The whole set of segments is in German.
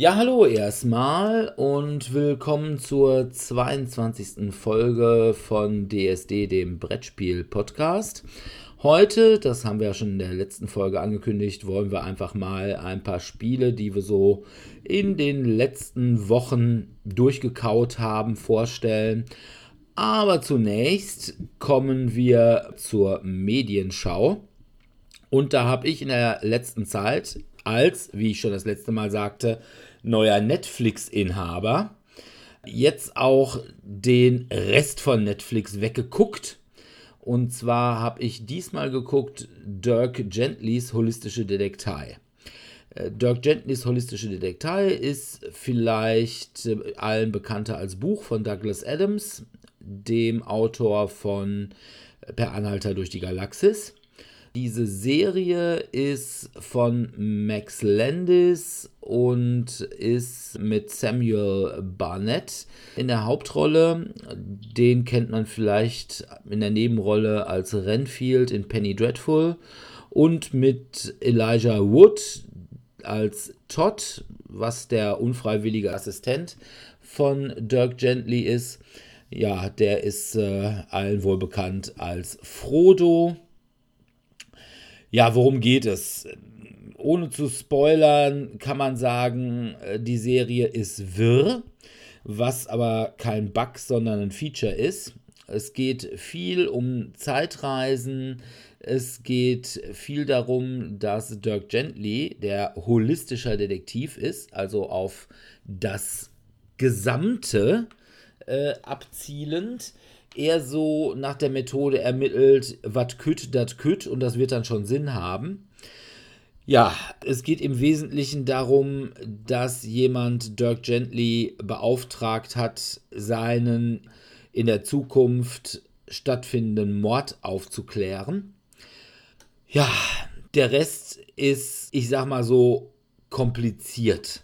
Ja, hallo erstmal und willkommen zur 22. Folge von DSD, dem Brettspiel-Podcast. Heute, das haben wir ja schon in der letzten Folge angekündigt, wollen wir einfach mal ein paar Spiele, die wir so in den letzten Wochen durchgekaut haben, vorstellen. Aber zunächst kommen wir zur Medienschau. Und da habe ich in der letzten Zeit als, wie ich schon das letzte Mal sagte, neuer Netflix-Inhaber jetzt auch den Rest von Netflix weggeguckt. Und zwar habe ich diesmal geguckt Dirk Gentlys Holistische Detektei. Äh, Dirk Gentlys Holistische Detektei ist vielleicht äh, allen bekannter als Buch von Douglas Adams, dem Autor von Per Anhalter durch die Galaxis. Diese Serie ist von Max Landis und ist mit Samuel Barnett in der Hauptrolle. Den kennt man vielleicht in der Nebenrolle als Renfield in Penny Dreadful und mit Elijah Wood als Todd, was der unfreiwillige Assistent von Dirk Gently ist. Ja, der ist äh, allen wohl bekannt als Frodo. Ja, worum geht es? Ohne zu spoilern, kann man sagen, äh, die Serie ist wirr, was aber kein Bug, sondern ein Feature ist. Es geht viel um Zeitreisen. Es geht viel darum, dass Dirk Gently, der holistischer Detektiv ist, also auf das Gesamte äh, abzielend, eher so nach der Methode ermittelt, was kütt, das kütt und das wird dann schon Sinn haben. Ja, es geht im Wesentlichen darum, dass jemand Dirk Gently beauftragt hat, seinen in der Zukunft stattfindenden Mord aufzuklären. Ja, der Rest ist, ich sag mal so, kompliziert.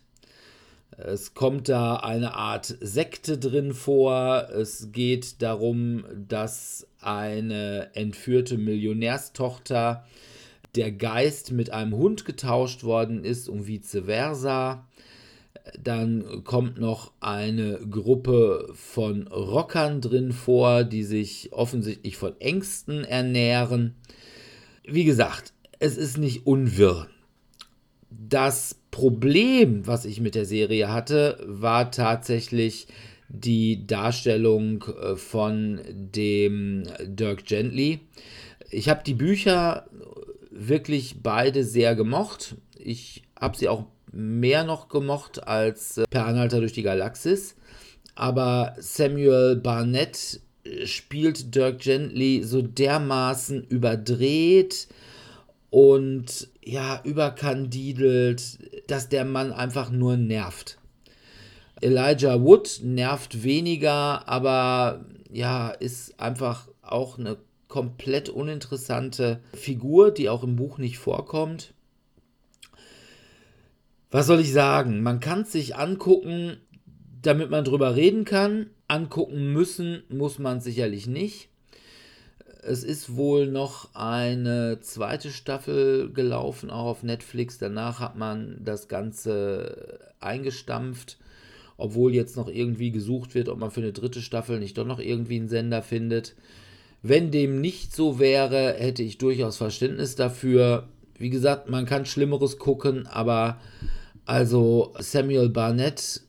Es kommt da eine Art Sekte drin vor. Es geht darum, dass eine entführte Millionärstochter der Geist mit einem Hund getauscht worden ist und vice versa. Dann kommt noch eine Gruppe von Rockern drin vor, die sich offensichtlich von Ängsten ernähren. Wie gesagt, es ist nicht unwirr. Das Problem, was ich mit der Serie hatte, war tatsächlich die Darstellung äh, von dem Dirk Gently. Ich habe die Bücher wirklich beide sehr gemocht. Ich habe sie auch mehr noch gemocht als äh, Per Anhalter durch die Galaxis. Aber Samuel Barnett spielt Dirk Gently so dermaßen überdreht und ja, überkandidelt, dass der Mann einfach nur nervt. Elijah Wood nervt weniger, aber ja, ist einfach auch eine komplett uninteressante Figur, die auch im Buch nicht vorkommt. Was soll ich sagen? Man kann es sich angucken, damit man drüber reden kann. Angucken müssen muss man sicherlich nicht. Es ist wohl noch eine zweite Staffel gelaufen, auch auf Netflix. Danach hat man das Ganze eingestampft, obwohl jetzt noch irgendwie gesucht wird, ob man für eine dritte Staffel nicht doch noch irgendwie einen Sender findet. Wenn dem nicht so wäre, hätte ich durchaus Verständnis dafür. Wie gesagt, man kann Schlimmeres gucken, aber also Samuel Barnett,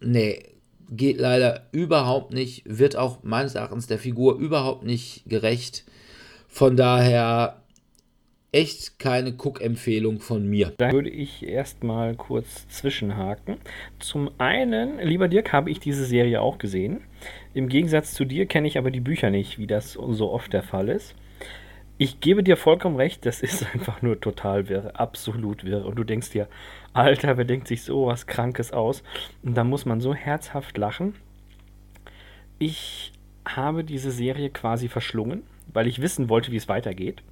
nee, geht leider überhaupt nicht, wird auch meines Erachtens der Figur überhaupt nicht gerecht. Von daher echt keine Cook-Empfehlung von mir. Da würde ich erstmal kurz zwischenhaken. Zum einen, lieber Dirk, habe ich diese Serie auch gesehen. Im Gegensatz zu dir kenne ich aber die Bücher nicht, wie das so oft der Fall ist. Ich gebe dir vollkommen recht, das ist einfach nur total wirr, absolut wirr. Und du denkst dir, Alter, wer denkt sich so was Krankes aus? Und da muss man so herzhaft lachen. Ich habe diese Serie quasi verschlungen, weil ich wissen wollte, wie es weitergeht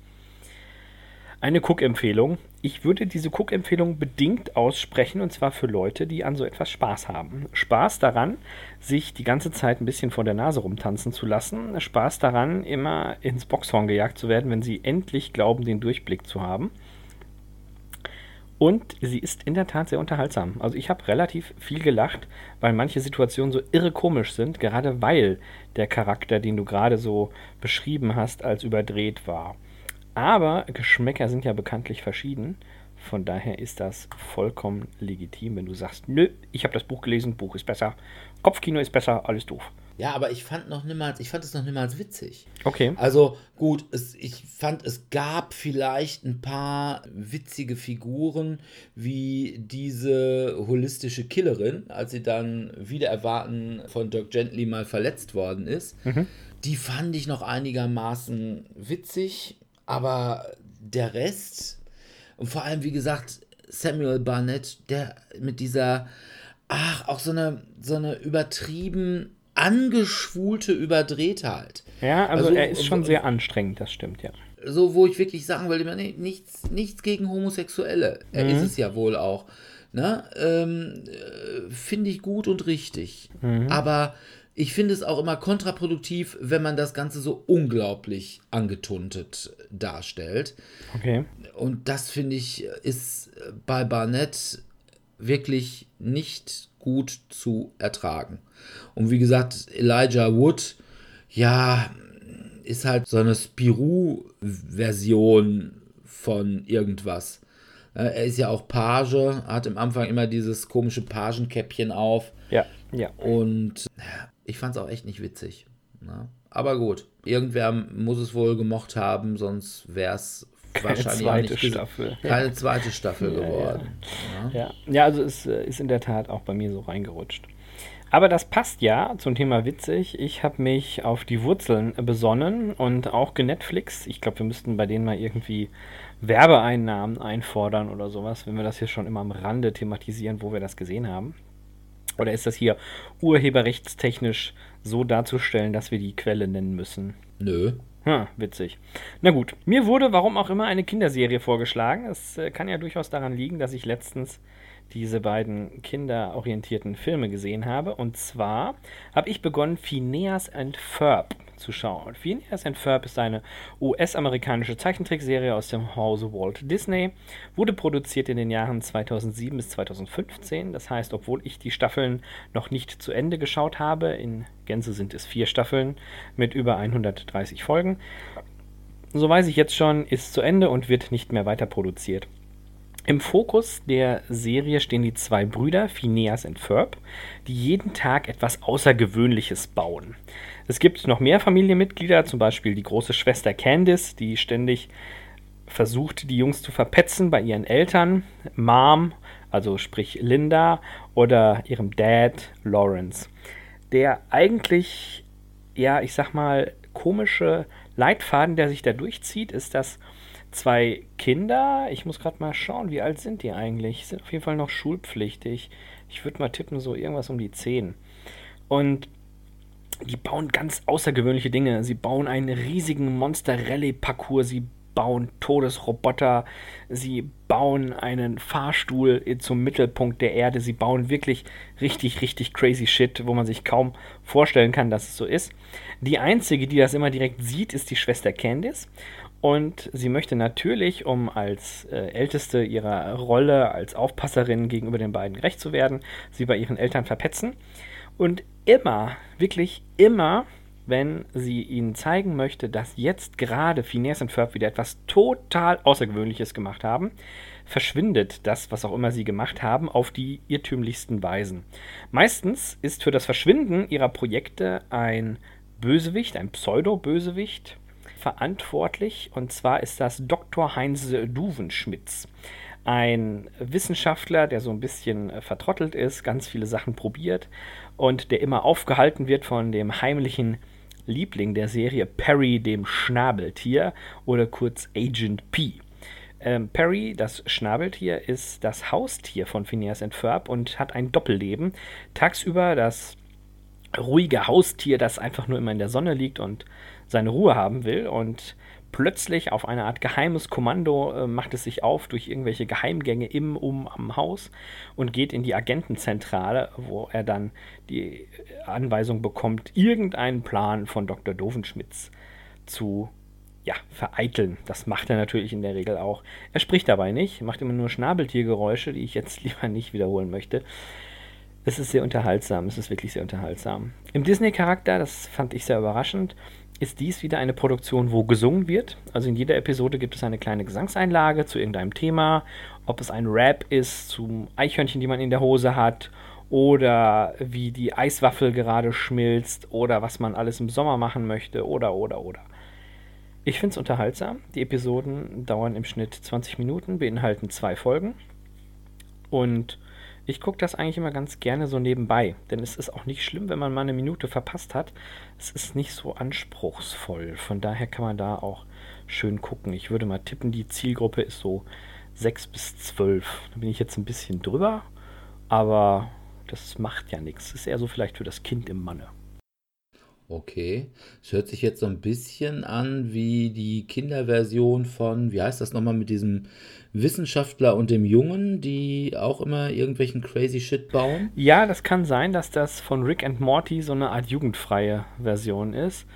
eine Cook-Empfehlung. Ich würde diese Cook-Empfehlung bedingt aussprechen und zwar für Leute, die an so etwas Spaß haben. Spaß daran, sich die ganze Zeit ein bisschen vor der Nase rumtanzen zu lassen. Spaß daran, immer ins Boxhorn gejagt zu werden, wenn sie endlich glauben, den Durchblick zu haben. Und sie ist in der Tat sehr unterhaltsam. Also ich habe relativ viel gelacht, weil manche Situationen so irre komisch sind, gerade weil der Charakter, den du gerade so beschrieben hast, als überdreht war. Aber Geschmäcker sind ja bekanntlich verschieden. Von daher ist das vollkommen legitim, wenn du sagst, nö, ich habe das Buch gelesen, Buch ist besser, Kopfkino ist besser, alles doof. Ja, aber ich fand noch niemals, ich fand es noch niemals witzig. Okay. Also gut, es, ich fand, es gab vielleicht ein paar witzige Figuren, wie diese holistische Killerin, als sie dann wieder erwarten von Dirk Gently mal verletzt worden ist. Mhm. Die fand ich noch einigermaßen witzig. Aber der Rest, und vor allem, wie gesagt, Samuel Barnett, der mit dieser, ach, auch so eine, so eine übertrieben angeschwulte Überdrehtheit. Ja, also, also er ist schon sehr anstrengend, das stimmt, ja. So, wo ich wirklich sagen wollte, nee, nichts, nichts gegen Homosexuelle. Er mhm. ist es ja wohl auch. Ne? Ähm, äh, Finde ich gut und richtig. Mhm. Aber ich finde es auch immer kontraproduktiv, wenn man das Ganze so unglaublich angetuntet darstellt. Okay. Und das finde ich ist bei Barnett wirklich nicht gut zu ertragen. Und wie gesagt, Elijah Wood, ja, ist halt so eine Spirou-Version von irgendwas. Er ist ja auch Page, hat im Anfang immer dieses komische Pagenkäppchen auf. Ja, ja. Und ich fand es auch echt nicht witzig. Ne? Aber gut, irgendwer muss es wohl gemocht haben, sonst wäre es wahrscheinlich zweite Staffel. keine zweite Staffel geworden. Ja. Ja. ja, also es äh, ist in der Tat auch bei mir so reingerutscht. Aber das passt ja zum Thema witzig. Ich habe mich auf die Wurzeln besonnen und auch genetflix. Ich glaube, wir müssten bei denen mal irgendwie Werbeeinnahmen einfordern oder sowas, wenn wir das hier schon immer am Rande thematisieren, wo wir das gesehen haben. Oder ist das hier urheberrechtstechnisch so darzustellen, dass wir die Quelle nennen müssen? Nö. Hm, witzig. Na gut, mir wurde, warum auch immer, eine Kinderserie vorgeschlagen. Es äh, kann ja durchaus daran liegen, dass ich letztens diese beiden kinderorientierten Filme gesehen habe. Und zwar habe ich begonnen, Phineas and Ferb zu schauen. Phineas and Ferb ist eine US-amerikanische Zeichentrickserie aus dem Hause Walt Disney. Wurde produziert in den Jahren 2007 bis 2015. Das heißt, obwohl ich die Staffeln noch nicht zu Ende geschaut habe, in Gänze sind es vier Staffeln mit über 130 Folgen, so weiß ich jetzt schon, ist zu Ende und wird nicht mehr weiter produziert. Im Fokus der Serie stehen die zwei Brüder, Phineas und Ferb, die jeden Tag etwas Außergewöhnliches bauen. Es gibt noch mehr Familienmitglieder, zum Beispiel die große Schwester Candice, die ständig versucht, die Jungs zu verpetzen bei ihren Eltern, Mom, also sprich Linda, oder ihrem Dad, Lawrence. Der eigentlich, ja, ich sag mal, komische Leitfaden, der sich da durchzieht, ist, dass zwei Kinder. Ich muss gerade mal schauen, wie alt sind die eigentlich? Sind auf jeden Fall noch schulpflichtig. Ich würde mal tippen, so irgendwas um die 10. Und die bauen ganz außergewöhnliche Dinge. Sie bauen einen riesigen Monster-Rallye-Parcours. Sie bauen Todesroboter, sie bauen einen Fahrstuhl zum Mittelpunkt der Erde, sie bauen wirklich richtig, richtig crazy Shit, wo man sich kaum vorstellen kann, dass es so ist. Die einzige, die das immer direkt sieht, ist die Schwester Candice. Und sie möchte natürlich, um als äh, älteste ihrer Rolle als Aufpasserin gegenüber den beiden gerecht zu werden, sie bei ihren Eltern verpetzen. Und immer, wirklich immer wenn sie ihnen zeigen möchte, dass jetzt gerade Phineas und Ferb wieder etwas total Außergewöhnliches gemacht haben, verschwindet das, was auch immer sie gemacht haben, auf die irrtümlichsten Weisen. Meistens ist für das Verschwinden ihrer Projekte ein Bösewicht, ein Pseudo-Bösewicht, verantwortlich. Und zwar ist das Dr. Heinz Duvenschmitz. Ein Wissenschaftler, der so ein bisschen vertrottelt ist, ganz viele Sachen probiert und der immer aufgehalten wird von dem heimlichen Liebling der Serie Perry, dem Schnabeltier oder kurz Agent P. Ähm, Perry, das Schnabeltier, ist das Haustier von Phineas and Ferb und hat ein Doppelleben. Tagsüber das ruhige Haustier, das einfach nur immer in der Sonne liegt und seine Ruhe haben will und plötzlich auf eine Art geheimes Kommando äh, macht es sich auf durch irgendwelche Geheimgänge im, um, am Haus und geht in die Agentenzentrale, wo er dann die Anweisung bekommt, irgendeinen Plan von Dr. Dovenschmitz zu ja, vereiteln. Das macht er natürlich in der Regel auch. Er spricht dabei nicht, macht immer nur Schnabeltiergeräusche, die ich jetzt lieber nicht wiederholen möchte. Es ist sehr unterhaltsam, es ist wirklich sehr unterhaltsam. Im Disney-Charakter, das fand ich sehr überraschend, ist dies wieder eine Produktion, wo gesungen wird. Also in jeder Episode gibt es eine kleine Gesangseinlage zu irgendeinem Thema. Ob es ein Rap ist zum Eichhörnchen, die man in der Hose hat, oder wie die Eiswaffel gerade schmilzt, oder was man alles im Sommer machen möchte, oder, oder, oder. Ich finde es unterhaltsam. Die Episoden dauern im Schnitt 20 Minuten, beinhalten zwei Folgen. Und ich gucke das eigentlich immer ganz gerne so nebenbei, denn es ist auch nicht schlimm, wenn man mal eine Minute verpasst hat. Es ist nicht so anspruchsvoll. Von daher kann man da auch schön gucken. Ich würde mal tippen, die Zielgruppe ist so 6 bis 12. Da bin ich jetzt ein bisschen drüber, aber das macht ja nichts. Ist eher so vielleicht für das Kind im Manne. Okay. Es hört sich jetzt so ein bisschen an wie die Kinderversion von, wie heißt das nochmal, mit diesem Wissenschaftler und dem Jungen, die auch immer irgendwelchen crazy Shit bauen. Ja, das kann sein, dass das von Rick and Morty so eine Art jugendfreie Version ist.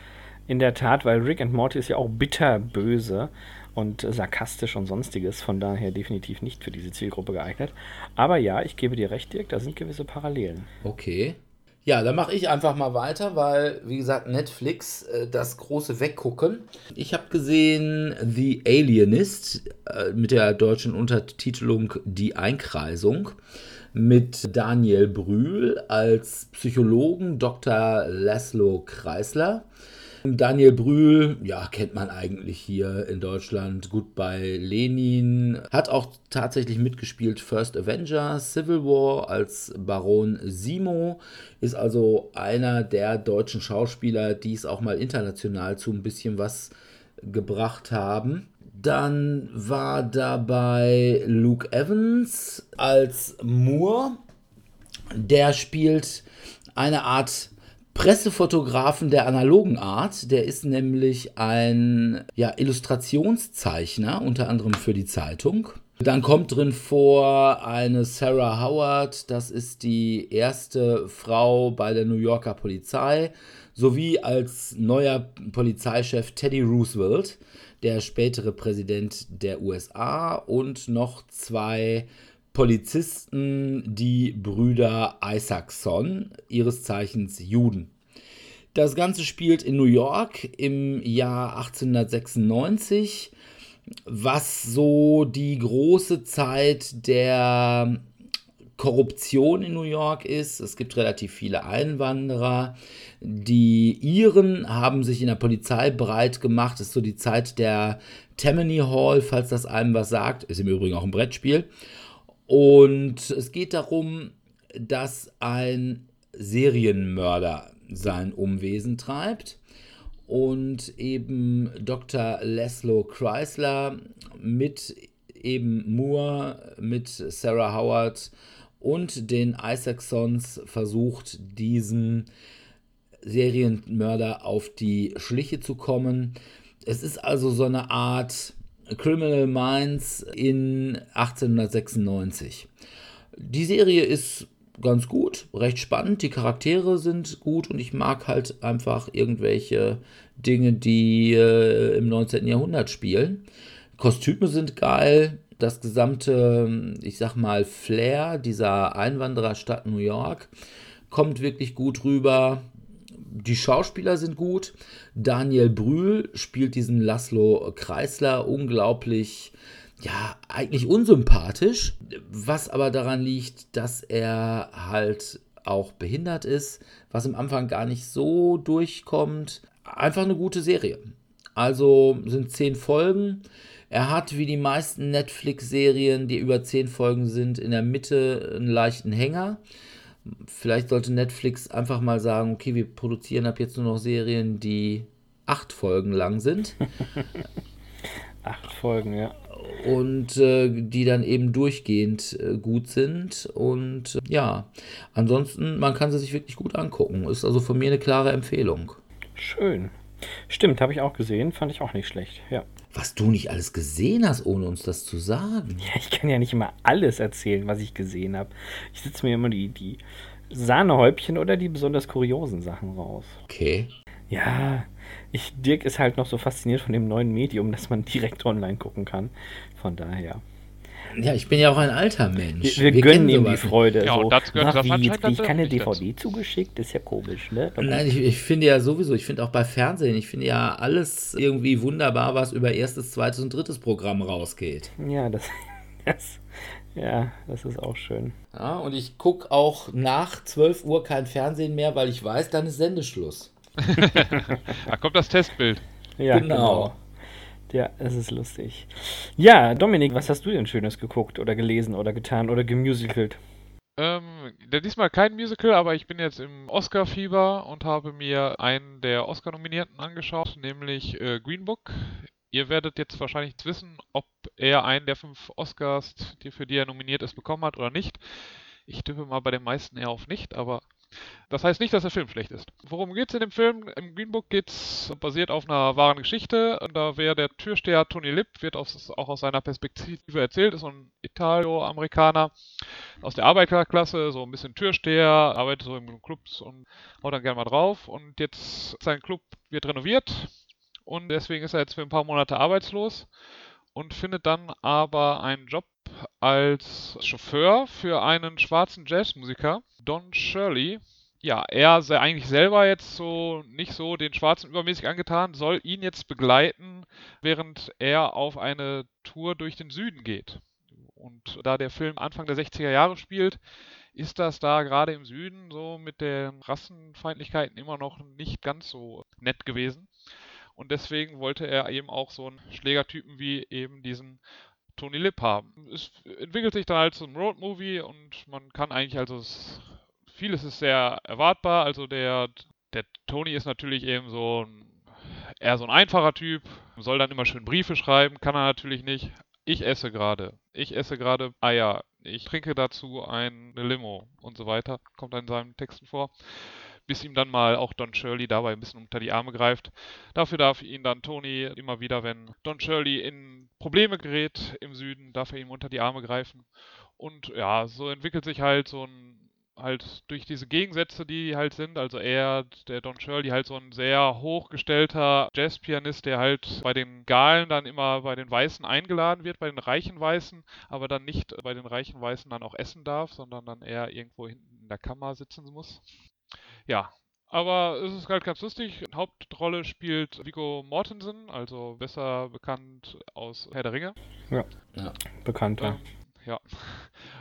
In der Tat, weil Rick and Morty ist ja auch bitterböse und sarkastisch und sonstiges, von daher definitiv nicht für diese Zielgruppe geeignet. Aber ja, ich gebe dir recht, Dirk, da sind gewisse Parallelen. Okay. Ja, dann mache ich einfach mal weiter, weil, wie gesagt, Netflix, äh, das große Weggucken. Ich habe gesehen The Alienist äh, mit der deutschen Untertitelung Die Einkreisung mit Daniel Brühl als Psychologen, Dr. Laszlo Kreisler Daniel Brühl, ja, kennt man eigentlich hier in Deutschland gut bei Lenin. Hat auch tatsächlich mitgespielt First Avenger, Civil War als Baron Simo. Ist also einer der deutschen Schauspieler, die es auch mal international zu ein bisschen was gebracht haben. Dann war dabei Luke Evans als Moore. Der spielt eine Art Pressefotografen der analogen Art. Der ist nämlich ein ja, Illustrationszeichner, unter anderem für die Zeitung. Dann kommt drin vor eine Sarah Howard, das ist die erste Frau bei der New Yorker Polizei, sowie als neuer Polizeichef Teddy Roosevelt, der spätere Präsident der USA und noch zwei Polizisten die Brüder Isaacson, ihres Zeichens Juden. Das Ganze spielt in New York im Jahr 1896, was so die große Zeit der Korruption in New York ist. Es gibt relativ viele Einwanderer. Die Iren haben sich in der Polizei breit gemacht. Das ist so die Zeit der Tammany Hall, falls das einem was sagt. Ist im Übrigen auch ein Brettspiel. Und es geht darum, dass ein Serienmörder sein Umwesen treibt und eben Dr. Laszlo Chrysler mit eben Moore, mit Sarah Howard und den Isaacsons versucht, diesen Serienmörder auf die Schliche zu kommen. Es ist also so eine Art Criminal Minds in 1896. Die Serie ist ganz gut, recht spannend, die Charaktere sind gut und ich mag halt einfach irgendwelche Dinge, die äh, im 19. Jahrhundert spielen. Kostüme sind geil, das gesamte, ich sag mal, Flair dieser Einwandererstadt New York kommt wirklich gut rüber. Die Schauspieler sind gut. Daniel Brühl spielt diesen Laszlo Kreisler unglaublich ja, eigentlich unsympathisch, was aber daran liegt, dass er halt auch behindert ist, was am Anfang gar nicht so durchkommt. Einfach eine gute Serie. Also sind zehn Folgen. Er hat wie die meisten Netflix-Serien, die über zehn Folgen sind, in der Mitte einen leichten Hänger. Vielleicht sollte Netflix einfach mal sagen, okay, wir produzieren ab jetzt nur noch Serien, die acht Folgen lang sind. acht Folgen, ja und äh, die dann eben durchgehend äh, gut sind. Und äh, ja, ansonsten, man kann sie sich wirklich gut angucken. Ist also von mir eine klare Empfehlung. Schön. Stimmt, habe ich auch gesehen, fand ich auch nicht schlecht, ja. Was du nicht alles gesehen hast, ohne uns das zu sagen. Ja, ich kann ja nicht immer alles erzählen, was ich gesehen habe. Ich sitze mir immer die, die Sahnehäubchen oder die besonders kuriosen Sachen raus. Okay. Ja, ich, Dirk ist halt noch so fasziniert von dem neuen Medium, dass man direkt online gucken kann. Von daher. Ja, ich bin ja auch ein alter Mensch. Wir, wir, wir gönnen ihm die Freude. Ja, so. und das gehört Ach, wie, jetzt kriege ich keine DVD dazu. zugeschickt, das ist ja komisch, ne? Nein, ich, ich, finde ja sowieso, ich finde auch bei Fernsehen, ich finde ja alles irgendwie wunderbar, was über erstes, zweites und drittes Programm rausgeht. Ja, das, das ja, das ist auch schön. Ja, und ich gucke auch nach 12 Uhr kein Fernsehen mehr, weil ich weiß, dann ist Sendeschluss. da kommt das Testbild. Ja, genau. genau. Ja, es ist lustig. Ja, Dominik, was hast du denn Schönes geguckt oder gelesen oder getan oder gemusicalt? Ähm, diesmal kein Musical, aber ich bin jetzt im Oscar-Fieber und habe mir einen der Oscar-Nominierten angeschaut, nämlich äh, Green Book. Ihr werdet jetzt wahrscheinlich wissen, ob er einen der fünf Oscars, die, für die er nominiert ist, bekommen hat oder nicht. Ich tippe mal bei den meisten eher auf nicht, aber das heißt nicht, dass der Film schlecht ist. Worum geht es in dem Film? Im Green Book geht's basiert auf einer wahren Geschichte. Da wäre der Türsteher Tony Lip, wird aus, auch aus seiner Perspektive erzählt, ist so ein Italo-Amerikaner aus der Arbeiterklasse, so ein bisschen Türsteher, arbeitet so in Clubs und haut dann gerne mal drauf. Und jetzt sein Club wird renoviert und deswegen ist er jetzt für ein paar Monate arbeitslos und findet dann aber einen Job als Chauffeur für einen schwarzen Jazzmusiker, Don Shirley. Ja, er sei eigentlich selber jetzt so nicht so den Schwarzen übermäßig angetan, soll ihn jetzt begleiten, während er auf eine Tour durch den Süden geht. Und da der Film Anfang der 60er Jahre spielt, ist das da gerade im Süden so mit den Rassenfeindlichkeiten immer noch nicht ganz so nett gewesen. Und deswegen wollte er eben auch so einen Schlägertypen wie eben diesen Tony Lip haben. Es entwickelt sich dann halt ein Roadmovie und man kann eigentlich also es, vieles ist sehr erwartbar. Also der, der Tony ist natürlich eben so ein, eher so ein einfacher Typ, soll dann immer schön Briefe schreiben, kann er natürlich nicht. Ich esse gerade. Ich esse gerade Eier. Ich trinke dazu eine Limo und so weiter. Kommt dann in seinen Texten vor bis ihm dann mal auch Don Shirley dabei ein bisschen unter die Arme greift. Dafür darf ihn dann Tony immer wieder, wenn Don Shirley in Probleme gerät im Süden, darf er ihm unter die Arme greifen. Und ja, so entwickelt sich halt so ein halt durch diese Gegensätze, die halt sind, also er, der Don Shirley, halt so ein sehr hochgestellter Jazzpianist, der halt bei den Galen dann immer bei den Weißen eingeladen wird, bei den reichen Weißen, aber dann nicht bei den reichen Weißen dann auch essen darf, sondern dann eher irgendwo hinten in der Kammer sitzen muss. Ja, aber es ist halt ganz lustig. Hauptrolle spielt Vigo Mortensen, also besser bekannt aus Herr der Ringe. Ja, ja. bekannt, ja. Ähm, ja.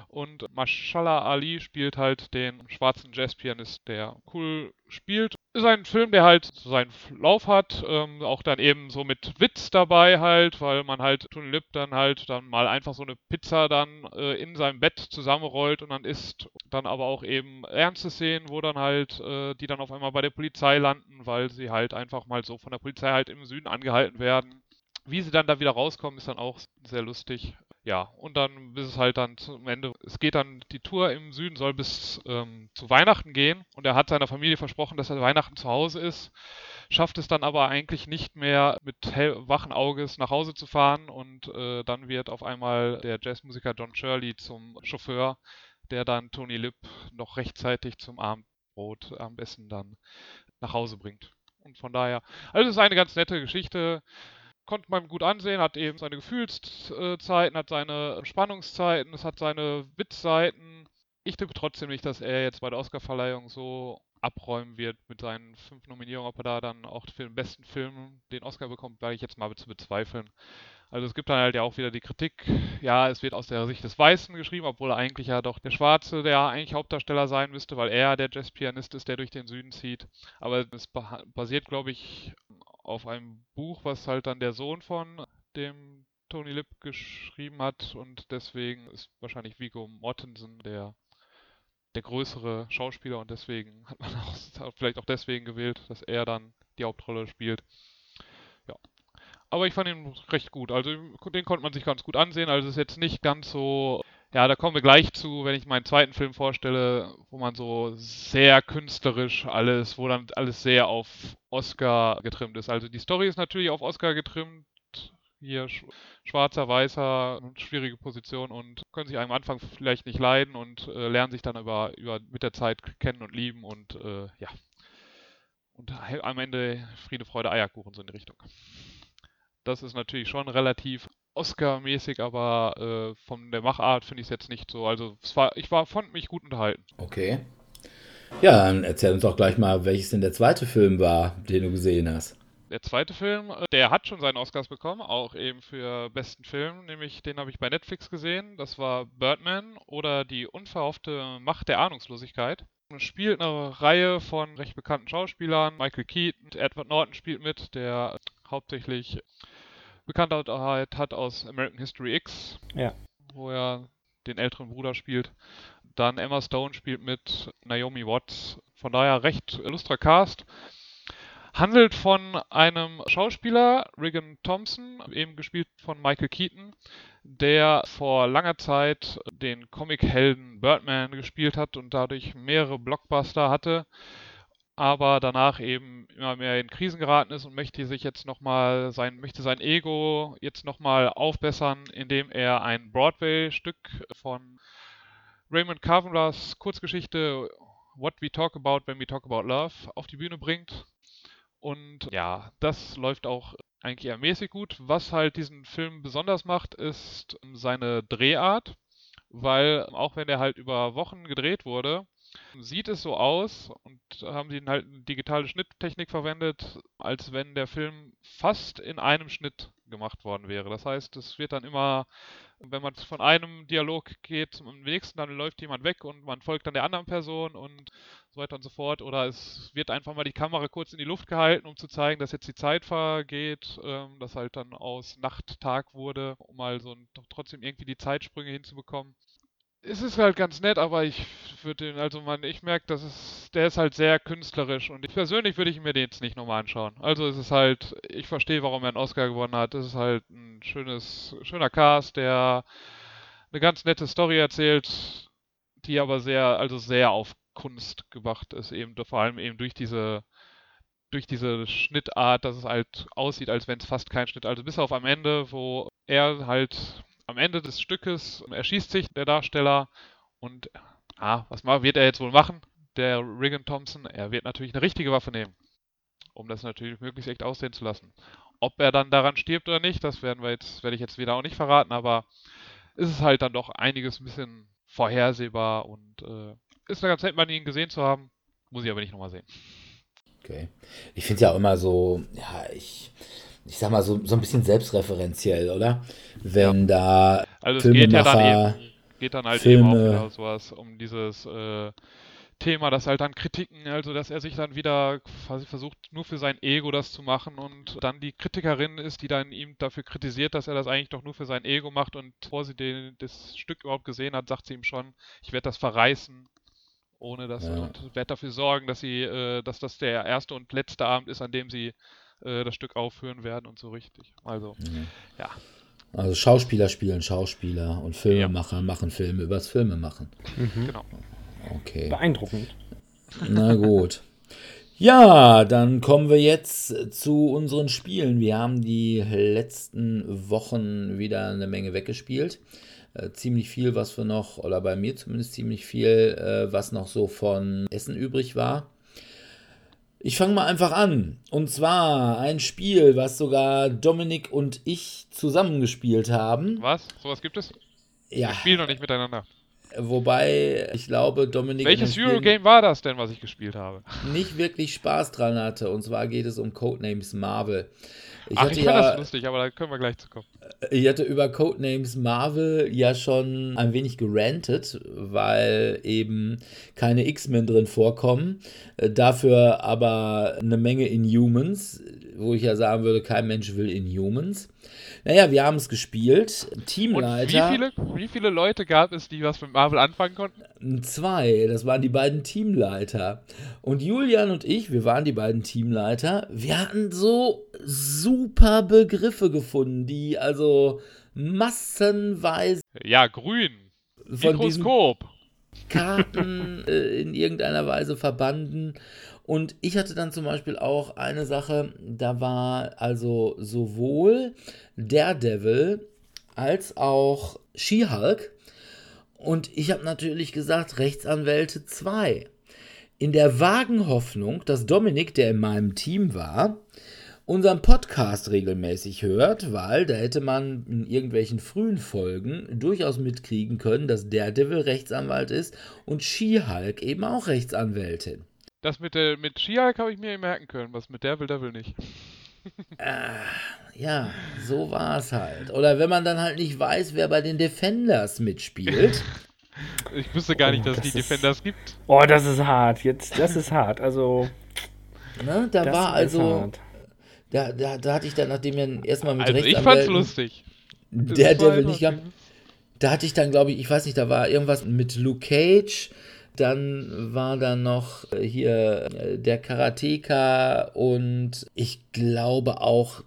Und Mashallah Ali spielt halt den schwarzen Jazzpianist, der cool spielt. Ist ein Film, der halt seinen Lauf hat, ähm, auch dann eben so mit Witz dabei halt, weil man halt Tony Lip dann halt dann mal einfach so eine Pizza dann äh, in seinem Bett zusammenrollt und dann isst. Dann aber auch eben ernste Szenen, wo dann halt, äh, die dann auf einmal bei der Polizei landen, weil sie halt einfach mal so von der Polizei halt im Süden angehalten werden. Wie sie dann da wieder rauskommen, ist dann auch sehr lustig. Ja, und dann bis es halt dann zum Ende, es geht dann, die Tour im Süden soll bis ähm, zu Weihnachten gehen und er hat seiner Familie versprochen, dass er Weihnachten zu Hause ist. schafft es dann aber eigentlich nicht mehr mit wachen Auges nach Hause zu fahren und äh, dann wird auf einmal der Jazzmusiker John Shirley zum Chauffeur, der dann Tony Lip noch rechtzeitig zum Abendbrot am besten dann nach Hause bringt. Und von daher, also es ist eine ganz nette Geschichte konnte man gut ansehen, hat eben seine Gefühlszeiten, hat seine Spannungszeiten, es hat seine Witzseiten. Ich tippe trotzdem nicht, dass er jetzt bei der Oscarverleihung so abräumen wird mit seinen fünf Nominierungen, ob er da dann auch für den besten Film den Oscar bekommt, werde ich jetzt mal zu bezweifeln. Also es gibt dann halt ja auch wieder die Kritik, ja, es wird aus der Sicht des Weißen geschrieben, obwohl eigentlich ja doch der Schwarze der eigentlich Hauptdarsteller sein müsste, weil er der Jazzpianist ist, der durch den Süden zieht. Aber es basiert, glaube ich, auf einem Buch, was halt dann der Sohn von dem Tony Lip geschrieben hat und deswegen ist wahrscheinlich Vigo Mortensen der der größere Schauspieler und deswegen hat man auch vielleicht auch deswegen gewählt, dass er dann die Hauptrolle spielt. Ja. Aber ich fand ihn recht gut. Also den konnte man sich ganz gut ansehen. Also es ist jetzt nicht ganz so. Ja, da kommen wir gleich zu, wenn ich meinen zweiten Film vorstelle, wo man so sehr künstlerisch alles, wo dann alles sehr auf Oscar getrimmt ist. Also die Story ist natürlich auf Oscar getrimmt, hier schwarzer, weißer, schwierige Position und können sich am Anfang vielleicht nicht leiden und äh, lernen sich dann über, über mit der Zeit kennen und lieben und äh, ja. Und am Ende Friede, Freude, Eierkuchen so in die Richtung. Das ist natürlich schon relativ Oscar-mäßig, aber äh, von der Machart finde ich es jetzt nicht so. Also es war, ich war, fand mich gut unterhalten. Okay. Ja, dann erzähl uns doch gleich mal, welches denn der zweite Film war, den du gesehen hast. Der zweite Film, äh, der hat schon seinen Oscars bekommen, auch eben für besten Film, nämlich den habe ich bei Netflix gesehen. Das war Birdman oder die unverhoffte Macht der Ahnungslosigkeit. Es spielt eine Reihe von recht bekannten Schauspielern. Michael Keaton, Edward Norton spielt mit, der hauptsächlich Bekanntheit hat aus American History X, ja. wo er den älteren Bruder spielt. Dann Emma Stone spielt mit Naomi Watts. Von daher recht illustrer Cast handelt von einem Schauspieler, Regan Thompson, eben gespielt von Michael Keaton, der vor langer Zeit den Comichelden Birdman gespielt hat und dadurch mehrere Blockbuster hatte, aber danach eben immer mehr in Krisen geraten ist und möchte sich jetzt nochmal sein, möchte sein Ego jetzt nochmal aufbessern, indem er ein Broadway-Stück von Raymond Carvenlers Kurzgeschichte What We Talk About When We Talk About Love auf die Bühne bringt und ja, das läuft auch eigentlich eher mäßig gut. Was halt diesen Film besonders macht, ist seine Drehart, weil auch wenn er halt über Wochen gedreht wurde, sieht es so aus und haben sie halt eine digitale Schnitttechnik verwendet, als wenn der Film fast in einem Schnitt gemacht worden wäre. Das heißt, es wird dann immer, wenn man von einem Dialog geht zum nächsten, dann läuft jemand weg und man folgt dann der anderen Person und so weiter und so fort. Oder es wird einfach mal die Kamera kurz in die Luft gehalten, um zu zeigen, dass jetzt die Zeit vergeht, ähm, dass halt dann aus Nacht Tag wurde, um mal so ein, trotzdem irgendwie die Zeitsprünge hinzubekommen. Es ist halt ganz nett, aber ich würde den, also man, ich merke, dass es, der ist halt sehr künstlerisch und ich persönlich würde ich mir den jetzt nicht nochmal anschauen. Also es ist halt, ich verstehe, warum er einen Oscar gewonnen hat. Es ist halt ein schönes, schöner Cast, der eine ganz nette Story erzählt, die aber sehr, also sehr auf Kunst gemacht ist, eben vor allem eben durch diese durch diese Schnittart, dass es halt aussieht, als wenn es fast kein Schnitt, also bis auf am Ende, wo er halt am Ende des Stückes erschießt sich der Darsteller und ah, was wird er jetzt wohl machen? Der Regan Thompson, er wird natürlich eine richtige Waffe nehmen, um das natürlich möglichst echt aussehen zu lassen. Ob er dann daran stirbt oder nicht, das werden wir jetzt, werde ich jetzt wieder auch nicht verraten, aber ist es halt dann doch einiges ein bisschen vorhersehbar und äh, ist ganz nett, mal ihn gesehen zu haben. Muss ich aber nicht nochmal sehen. Okay. Ich finde es ja auch immer so, ja, ich, ich sag mal, so, so ein bisschen selbstreferenziell, oder? Wenn ja. da. Also es geht ja dann eben, geht dann halt Filme, eben auch wieder sowas um dieses äh, Thema, dass halt dann Kritiken, also dass er sich dann wieder quasi versucht, nur für sein Ego das zu machen und dann die Kritikerin ist, die dann ihm dafür kritisiert, dass er das eigentlich doch nur für sein Ego macht und bevor sie den, das Stück überhaupt gesehen hat, sagt sie ihm schon, ich werde das verreißen ohne das ja. und werde dafür sorgen, dass sie, äh, dass das der erste und letzte Abend ist, an dem sie äh, das Stück aufführen werden und so richtig. Also, mhm. ja. Also Schauspieler spielen Schauspieler und Filmemacher ja. machen Filme übers Filme machen. Mhm. Genau. Okay. Beeindruckend. Na gut. Ja, dann kommen wir jetzt zu unseren Spielen. Wir haben die letzten Wochen wieder eine Menge weggespielt. Äh, ziemlich viel, was wir noch, oder bei mir zumindest ziemlich viel, äh, was noch so von Essen übrig war. Ich fange mal einfach an. Und zwar ein Spiel, was sogar Dominik und ich zusammengespielt haben. Was? Sowas gibt es? Ja, Wir spielen noch nicht miteinander. wobei ich glaube, Dominik in Welches Eurogame war das denn, was ich gespielt habe? nicht wirklich Spaß dran hatte. Und zwar geht es um Codenames Marvel. Ich Ach, ich fand ja das lustig, aber da können wir gleich zu kommen. Ich hatte über Codenames Marvel ja schon ein wenig gerantet, weil eben keine X-Men drin vorkommen. Äh, Dafür aber eine Menge Inhumans, wo ich ja sagen würde, kein Mensch will Inhumans. Naja, wir haben es gespielt. Und wie Teamleiter. viele, wie viele Leute gab es, die was mit Marvel anfangen konnten? Zwei, das waren die beiden Teamleiter. Und Julian und ich, wir waren die beiden Teamleiter, wir hatten so super Begriffe gefunden, die also massenweise Ja, grün. von Mikroskop. Karten äh, in irgendeiner Weise verbanden. Und ich hatte dann zum Beispiel auch eine Sache, da war also sowohl Daredevil als auch She-Hulk. Und ich habe natürlich gesagt, Rechtsanwälte 2. In der vagen Hoffnung, dass Dominik, der in meinem Team war, unseren Podcast regelmäßig hört, weil da hätte man in irgendwelchen frühen Folgen durchaus mitkriegen können, dass Daredevil Rechtsanwalt ist und She-Hulk eben auch Rechtsanwältin. Das mit der mit She-Hulk habe ich mir merken können, was mit Devil Devil nicht. Ja, so war es halt. Oder wenn man dann halt nicht weiß, wer bei den Defenders mitspielt. Ich wusste gar nicht, dass es das die ist- Defenders gibt. Oh, das ist hart. Jetzt, das ist hart. Also, ne, da das war ist also, hart. Da, da, da hatte ich dann, nachdem wir erstmal mit Also ich fand's lustig. Das Daredevil war nicht gehabt, da hatte ich dann, glaube ich, ich weiß nicht, da war irgendwas mit Luke Cage. Dann war da noch äh, hier äh, der Karateka und ich glaube auch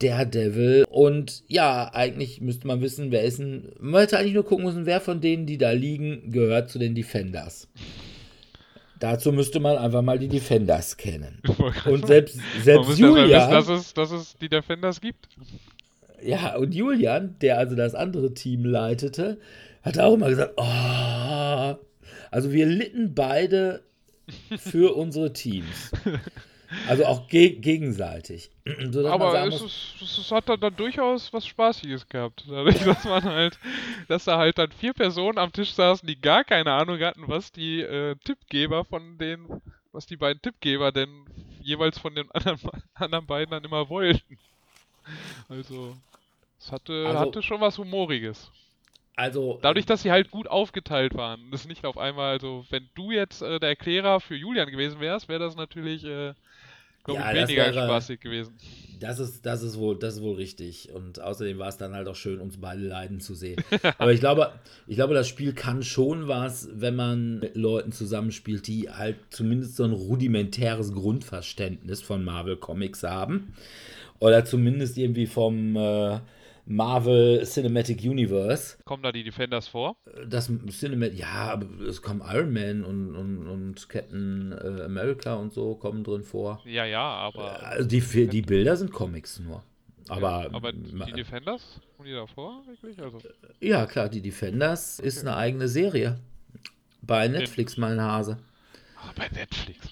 Daredevil. Und ja, eigentlich müsste man wissen, wer ist denn. Man hätte eigentlich nur gucken müssen, wer von denen, die da liegen, gehört zu den Defenders. Dazu müsste man einfach mal die Defenders kennen. Und selbst, selbst Julian. wissen, dass es, dass es die Defenders gibt. Ja, und Julian, der also das andere Team leitete, hat auch immer gesagt, oh. Also wir litten beide für unsere Teams. Also auch ge gegenseitig. Man Aber es, ist, es, es hat dann, dann durchaus was Spaßiges gehabt. Dadurch, dass man halt, dass da halt dann vier Personen am Tisch saßen, die gar keine Ahnung hatten, was die äh, Tippgeber von den, was die beiden Tippgeber denn jeweils von den anderen, anderen beiden dann immer wollten. Also, es hatte, Also- hatte schon was Humoriges. Also Dadurch, dass sie halt gut aufgeteilt waren. Das nicht auf einmal, also wenn du jetzt äh, der Erklärer für Julian gewesen wärst, wäre das natürlich, äh, glaube Ja, ich, das weniger wäre- spaßig gewesen. Das ist, das ist wohl, das ist wohl richtig. Und außerdem war es dann halt auch schön, uns beide leiden zu sehen. Aber ich glaube, ich glaube, das Spiel kann schon was, wenn man mit Leuten zusammenspielt, die halt zumindest so ein rudimentäres Grundverständnis von Marvel Comics haben. Oder zumindest irgendwie vom äh, Marvel Cinematic Universe. Kommen da die Defenders vor? Das Cinematic, ja, es kommen Iron Man und, und, und Captain äh, America und so kommen drin vor. Ja, ja, aber. Also die, die Bilder sind Comics nur. Aber, aber die Defenders? Kommen die da vor, wirklich? Also, Ja, klar, die Defenders ist eine eigene Serie. Bei Netflix, mein Hase. ah, bei Netflix.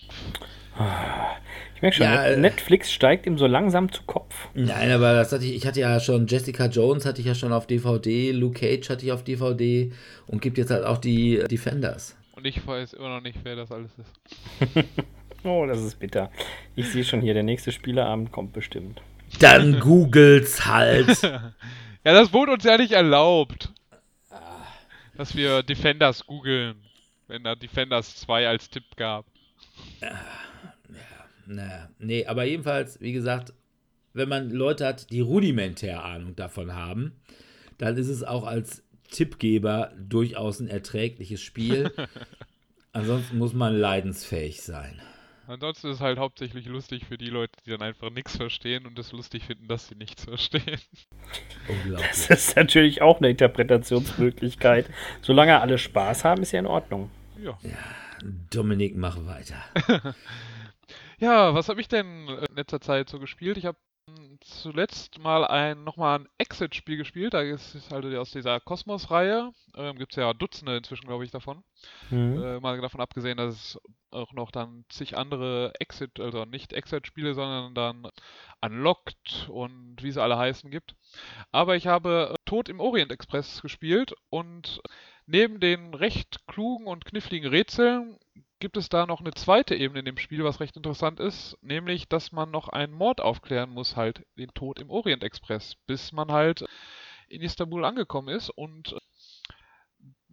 Ich merke schon, Ja, äh, Netflix steigt ihm so langsam zu Kopf. Nein, aber das hatte ich, ich hatte ja schon, Jessica Jones hatte ich ja schon auf DVD, Luke Cage hatte ich auf DVD und gibt jetzt halt auch die Defenders. Und ich weiß immer noch nicht, wer das alles ist. Oh, das ist bitter. Ich sehe schon hier, der nächste Spieleabend kommt bestimmt. Dann googelt's halt. Ja, das wurde uns ja nicht erlaubt. Dass wir Defenders googeln. Wenn da Defenders 2 als Tipp gab. Naja, nee, aber jedenfalls, wie gesagt, wenn man Leute hat, die rudimentär Ahnung davon haben, dann ist es auch als Tippgeber durchaus ein erträgliches Spiel. Ansonsten muss man leidensfähig sein. Ansonsten ist es halt hauptsächlich lustig für die Leute, die dann einfach nichts verstehen und es lustig finden, dass sie nichts verstehen. Unglaublich. Das ist natürlich auch eine Interpretationsmöglichkeit. Solange alle Spaß haben, ist ja in Ordnung. Ja. Dominik, mach weiter. Ja, was habe ich denn in letzter Zeit so gespielt? Ich habe zuletzt mal ein nochmal ein Exit-Spiel gespielt. Da ist es halt aus dieser Kosmos-Reihe. Ähm, Gibt es ja Dutzende inzwischen, glaube ich, davon. Mhm. Äh, mal davon abgesehen, dass es auch noch dann zig andere Exit, also nicht Exit-Spiele, sondern dann Unlocked und wie sie alle heißen gibt. Aber ich habe äh, Tod im Orient Express gespielt und neben den recht klugen und kniffligen Rätseln gibt es da noch eine zweite Ebene in dem Spiel, was recht interessant ist, nämlich, dass man noch einen Mord aufklären muss, halt den Tod im Orient Express, bis man halt in Istanbul angekommen ist und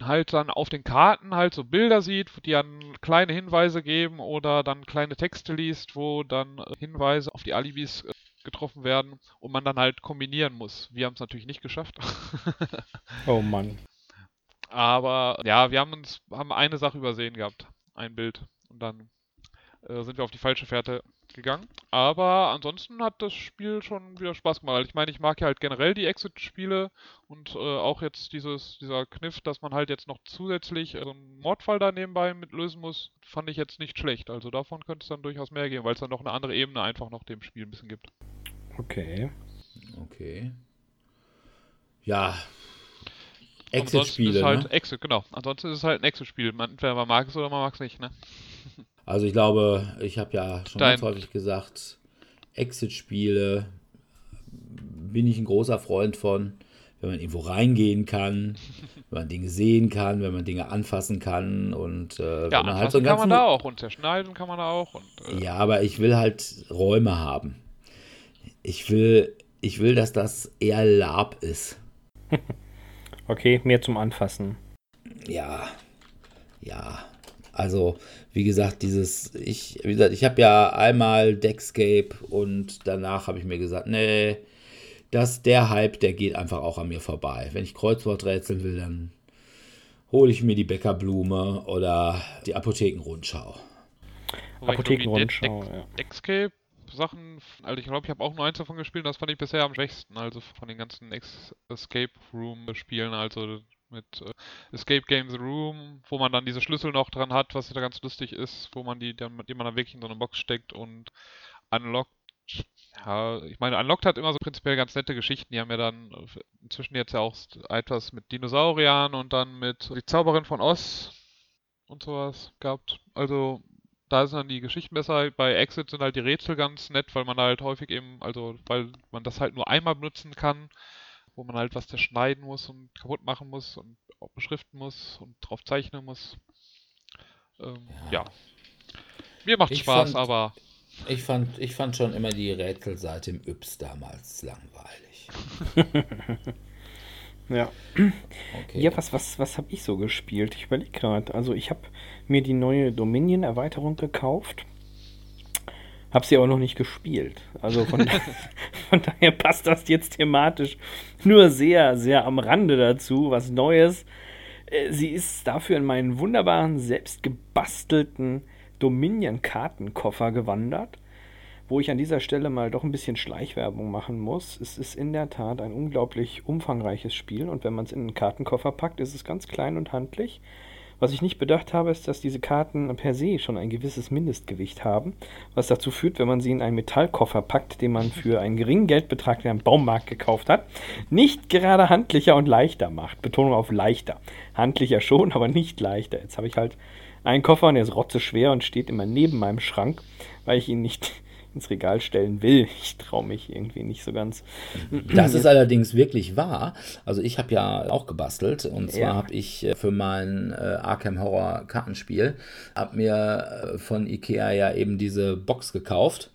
halt dann auf den Karten halt so Bilder sieht, die dann kleine Hinweise geben oder dann kleine Texte liest, wo dann Hinweise auf die Alibis äh, getroffen werden und man dann halt kombinieren muss. Wir haben es natürlich nicht geschafft. Oh Mann. Aber ja, wir haben uns haben eine Sache übersehen gehabt, ein Bild und dann äh, sind wir auf die falsche Fährte gegangen. Aber ansonsten hat das Spiel schon wieder Spaß gemacht. Ich meine, ich mag ja halt generell die Exit-Spiele und äh, auch jetzt dieses, dieser Kniff, dass man halt jetzt noch zusätzlich äh, so einen Mordfall da nebenbei mit lösen muss, fand ich jetzt nicht schlecht. Also davon könnte es dann durchaus mehr geben, weil es dann noch eine andere Ebene einfach noch dem Spiel ein bisschen gibt. Okay. Okay. Ja. Exit-Spiele, es halt ne? Exit, genau. Ansonsten ist es halt ein Exit-Spiel. Man, entweder man mag es oder man mag es nicht, ne? Also ich glaube, ich habe ja schon Dein- ganz häufig gesagt, Exit-Spiele bin ich ein großer Freund von, wenn man irgendwo reingehen kann, wenn man Dinge sehen kann, wenn man Dinge anfassen kann und äh, Ja, wenn man halt so anfassen einen kann man ganzen... da auch und zerschneiden kann man da auch und äh, Ja, aber ich will halt Räume haben. Ich will, ich will, dass das eher Lab ist. Okay, mehr zum Anfassen. Ja, ja. Also, wie gesagt, dieses, ich, wie gesagt, ich habe ja einmal Deckscape und danach habe ich mir gesagt, nee, das, der Hype, der geht einfach auch an mir vorbei. Wenn ich Kreuzwort rätseln will, dann hole ich mir die Bäckerblume oder die Apothekenrundschau. Apothekenrundschau, ja. Deckscape Sachen, also ich glaube, ich habe auch nur eins davon gespielt, das fand ich bisher am schwächsten, also von den ganzen Ex Escape Room Spielen, also mit äh, Escape Game The Room, wo man dann diese Schlüssel noch dran hat, was da ganz lustig ist, wo man die dann, die man wirklich in so eine Box steckt und unlockt. Ja, ich meine, Unlocked hat immer so prinzipiell ganz nette Geschichten. Die haben ja dann inzwischen jetzt ja auch etwas mit Dinosauriern und dann mit die Zauberin von Oz und sowas gehabt. Also da sind dann die Geschichten besser. Bei Exit sind halt die Rätsel ganz nett, weil man halt häufig eben, also weil man das halt nur einmal benutzen kann, wo man halt was zerschneiden muss und kaputt machen muss und auch beschriften muss und drauf zeichnen muss. Ähm, ja. Mir macht Ich Spaß, fand- aber Ich fand, ich fand schon immer die Rätselseite im Yps damals langweilig. Ja. Okay. Ja, was, was, was habe ich so gespielt? Ich überlege gerade. Also ich habe mir die neue Dominion-Erweiterung gekauft. Habe sie aber noch nicht gespielt. Also von, da, von daher passt das jetzt thematisch nur sehr, sehr am Rande dazu. Was Neues. Äh, Sie ist dafür in meinen wunderbaren, selbst gebastelten Dominion-Kartenkoffer gewandert. Wo ich an dieser Stelle mal doch ein bisschen Schleichwerbung machen muss. Es ist in der Tat ein unglaublich umfangreiches Spiel und wenn man es in einen Kartenkoffer packt, ist es ganz klein und handlich. Was ich nicht bedacht habe, ist, dass diese Karten per se schon ein gewisses Mindestgewicht haben, was dazu führt, wenn man sie in einen Metallkoffer packt, den man für einen geringen Geldbetrag in einem Baumarkt gekauft hat, nicht gerade handlicher und leichter macht. Betonung auf leichter. Handlicher schon, aber nicht leichter. Jetzt habe ich halt einen Koffer und der ist rotzeschwer und steht immer neben meinem Schrank, weil ich ihn nicht ins Regal stellen will. Ich traue mich irgendwie nicht so ganz. Das ist allerdings wirklich wahr. Also ich habe ja auch gebastelt und zwar Ja. habe ich äh, für mein äh, Arkham Horror Kartenspiel habe mir äh, von Ikea ja eben diese Box gekauft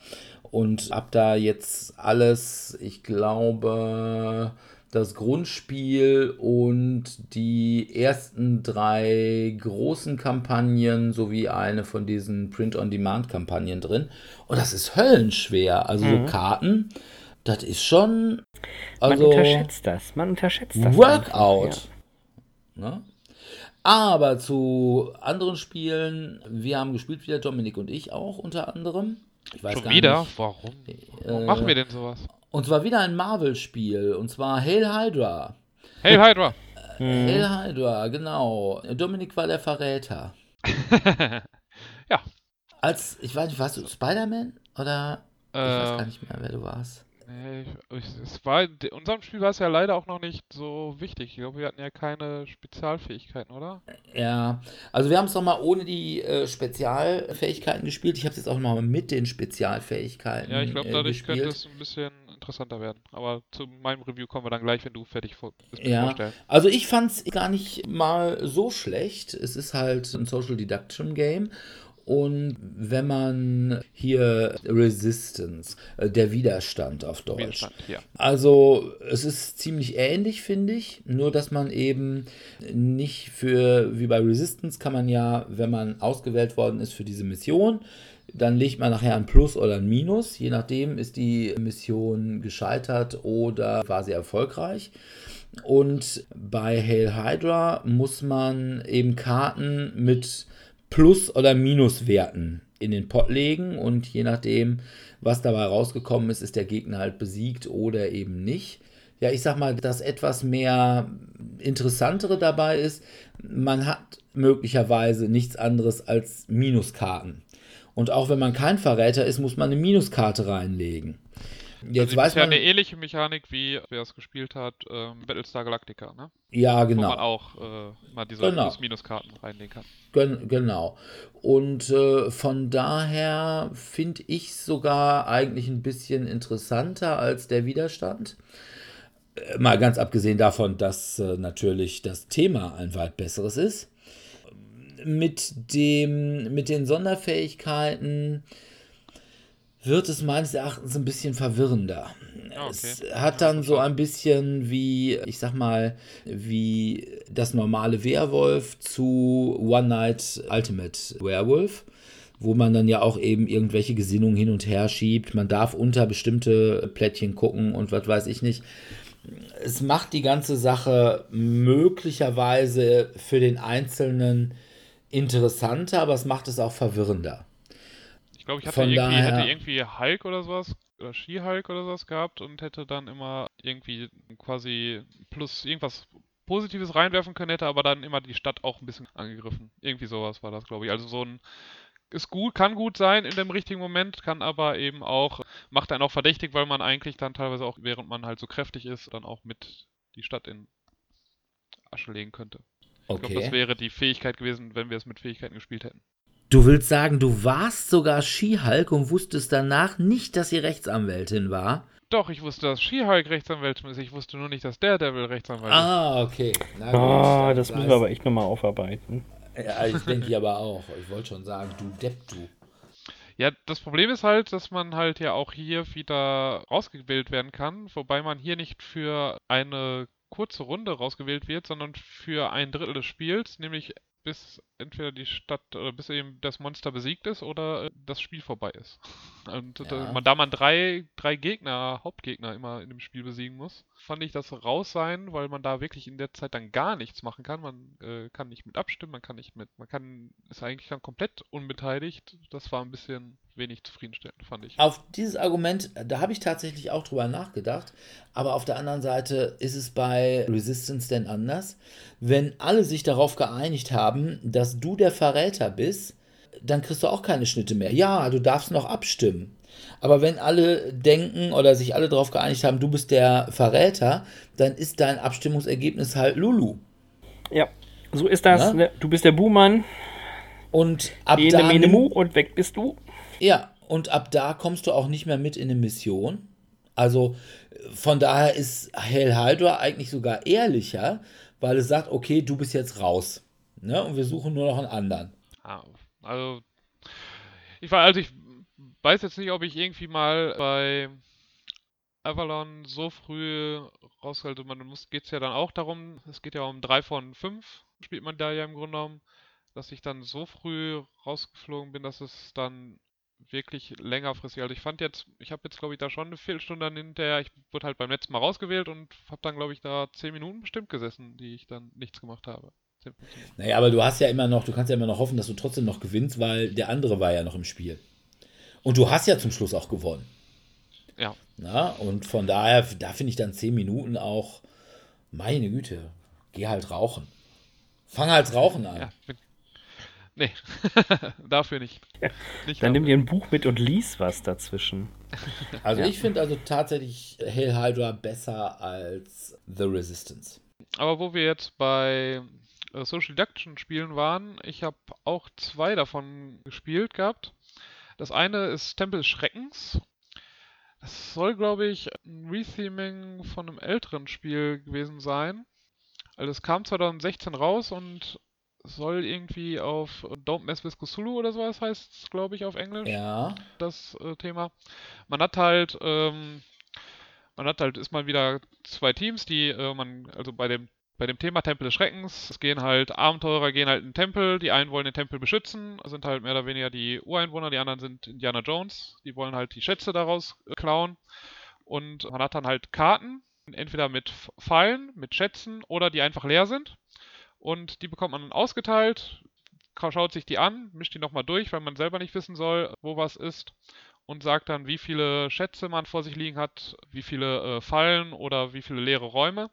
und habe da jetzt alles, ich glaube, das Grundspiel und die ersten drei großen Kampagnen sowie eine von diesen Print-on-Demand-Kampagnen drin. Und das ist höllenschwer. Also so Karten, das ist schon. Man Also unterschätzt das. Man unterschätzt das. Workout. einfach, Ne? Aber zu anderen Spielen, wir haben gespielt wieder, Dominik und ich auch unter anderem. Ich weiß schon gar wieder? nicht. Warum? Warum Äh, machen wir denn sowas? Und zwar wieder ein Marvel-Spiel. Und zwar Hail Hydra. Hey Hydra! Mhm. Hail Hydra, genau. Dominik war der Verräter. ja, Als, ich weiß nicht, warst du Spider-Man? Oder? Ich weiß gar Ähm, nicht mehr, wer du warst. nee, ich, es war, in unserem Spiel war es ja leider auch noch nicht so wichtig. Ich glaube, wir hatten ja keine Spezialfähigkeiten, oder? Ja, also wir haben es nochmal ohne die äh, Spezialfähigkeiten gespielt. Ich habe es jetzt auch nochmal mit den Spezialfähigkeiten Ja, ich glaube, äh, dadurch könnte gespielt. es ein bisschen interessanter werden. Aber zu meinem Review kommen wir dann gleich, wenn du fertig vor bist Ja, also ich fand es gar nicht mal so schlecht. Es ist halt ein Social Deduction Game. Und wenn man hier Resistance, äh, der Widerstand auf Deutsch. Widerstand, ja. Also es ist ziemlich ähnlich, finde ich. Nur dass man eben nicht für, wie bei Resistance kann man ja, wenn man ausgewählt worden ist für diese Mission, dann legt man nachher ein Plus oder ein Minus. Je nachdem ist die Mission gescheitert oder sie erfolgreich. Und bei Hail Hydra muss man eben Karten mit Plus- oder Minuswerten in den Pot legen und je nachdem, was dabei rausgekommen ist, ist der Gegner halt besiegt oder eben nicht. Ja, ich sag mal, das etwas mehr Interessantere dabei ist, man hat möglicherweise nichts anderes als Minuskarten. Und auch wenn man kein Verräter ist, muss man eine Minuskarte reinlegen. Jetzt also weiß man, eine ähnliche Mechanik, wie wer es gespielt hat, ähm, Battlestar Galactica, ne? ja Wo genau. man auch äh, mal diese Genau. Plus-Minus-Karten reinlegen kann. Gen genau. Und äh, von daher finde ich sogar eigentlich ein bisschen interessanter als der Widerstand. Äh, Mal ganz abgesehen davon, dass äh, natürlich das Thema ein weit besseres ist. Mit, dem, mit den Sonderfähigkeiten wird es meines Erachtens ein bisschen verwirrender. Ah, Es okay. hat Ja, dann so ein bisschen wie, ich sag mal, wie das normale Werwolf zu One Night Ultimate Werewolf, wo man dann ja auch eben irgendwelche Gesinnungen hin und her schiebt. Man darf unter bestimmte Plättchen gucken und was weiß ich nicht. Es macht die ganze Sache möglicherweise für den Einzelnen interessanter, aber es macht es auch verwirrender. Ich glaube, ich hatte irgendwie, daher- hätte irgendwie Hulk oder sowas, oder She-Hulk oder sowas gehabt und hätte dann immer irgendwie quasi plus irgendwas Positives reinwerfen können, hätte aber dann immer die Stadt auch ein bisschen angegriffen. Irgendwie sowas war das, glaube ich. Also so ein ist gut, kann gut sein in dem richtigen Moment, kann aber eben auch, macht einen auch verdächtig, weil man eigentlich dann teilweise auch, während man halt so kräftig ist, dann auch mit die Stadt in Asche legen könnte. Ich glaube, das Okay. wäre die Fähigkeit gewesen, wenn wir es mit Fähigkeiten gespielt hätten. Du willst sagen, du warst sogar Skihulk und wusstest danach nicht, dass sie Rechtsanwältin war? Doch, ich wusste, dass She-Hulk Rechtsanwältin ist. Ich wusste nur nicht, dass Daredevil Rechtsanwalt ist. Ah, okay. Na Ah, dann das müssen wir aber echt nochmal aufarbeiten. Ja, ich denke ich aber auch. Ich wollte schon sagen, du Depp, du. Ja, das Problem ist halt, dass man halt ja auch hier wieder rausgewählt werden kann, wobei man hier nicht für eine kurze Runde rausgewählt wird, sondern für ein Drittel des Spiels, nämlich bis entweder die Stadt oder bis eben das Monster besiegt ist oder äh, das Spiel vorbei ist. Und Ja. da, man, da man drei, drei Gegner, Hauptgegner immer in dem Spiel besiegen muss, fand ich das raus sein, weil man da wirklich in der Zeit dann gar nichts machen kann. Man äh, kann nicht mit abstimmen, man kann nicht mit, man kann, ist eigentlich dann komplett unbeteiligt. Das war ein bisschen wenig zufriedenstellend, fand ich. Auf dieses Argument, da habe ich tatsächlich auch drüber nachgedacht. Aber auf der anderen Seite ist es bei Resistance denn anders. Wenn alle sich darauf geeinigt haben, dass du der Verräter bist, dann kriegst du auch keine Schnitte mehr. Ja, du darfst noch abstimmen. Aber wenn alle denken oder sich alle darauf geeinigt haben, du bist der Verräter, dann ist dein Abstimmungsergebnis halt Lulu. Ja, so ist das. Ja? Ne? Du bist der Buhmann, Und ab Ene, da Mene, Mu und weg bist du. Ja, und ab da kommst du auch nicht mehr mit in eine Mission. Also von daher ist Hydra eigentlich sogar ehrlicher, weil es sagt, okay, du bist jetzt raus. Ne? Und wir suchen nur noch einen anderen. Ah, also, ich war, also ich weiß jetzt nicht, ob ich irgendwie mal bei Avalon so früh raushalte. Man muss, geht's ja dann auch darum, es geht ja um drei von fünf, spielt man da ja im Grunde genommen, dass ich dann so früh rausgeflogen bin, dass es dann wirklich längerfristig. Also ich fand jetzt, ich habe jetzt glaube ich da schon eine Viertelstunde hinterher, ich wurde halt beim letzten Mal rausgewählt und habe dann glaube ich da zehn Minuten bestimmt gesessen, die ich dann nichts gemacht habe. 10, 15 Minuten. Naja, aber du hast ja immer noch, du kannst ja immer noch hoffen, dass du trotzdem noch gewinnst, weil der andere war ja noch im Spiel. Und du hast ja zum Schluss auch gewonnen. Ja. Na, und von daher, da finde ich dann 10 Minuten auch, meine Güte, geh halt rauchen. Fang halt Rauchen an. Ja, bin, Nee, dafür nicht. nicht Dann nimm dir ein Buch mit und lies was dazwischen. Also Ja. ich finde also tatsächlich Hail Hydra besser als The Resistance. Aber wo wir jetzt bei äh, Social Deduction Spielen waren, ich habe auch zwei davon gespielt gehabt. Das eine ist Tempel Schreckens. Das soll, glaube ich, ein Retheming von einem älteren Spiel gewesen sein. Also es kam 2016 raus und soll irgendwie auf Don't Mess with Cthulhu oder sowas heißt es, glaube ich, auf Englisch Ja. das äh, Thema. Man hat halt, ähm, man hat halt, ist mal wieder zwei Teams, die äh, man, also bei dem, bei dem Thema Tempel des Schreckens, es gehen halt Abenteurer, gehen halt in den Tempel, die einen wollen den Tempel beschützen, sind halt mehr oder weniger die Ureinwohner, die anderen sind Indiana Jones, die wollen halt die Schätze daraus äh, klauen. Und man hat dann halt Karten, entweder mit Pfeilen, mit Schätzen oder die einfach leer sind. Und die bekommt man dann ausgeteilt, schaut sich die an, mischt die nochmal durch, weil man selber nicht wissen soll, wo was ist. Und sagt dann, wie viele Schätze man vor sich liegen hat, wie viele äh, Fallen oder wie viele leere Räume.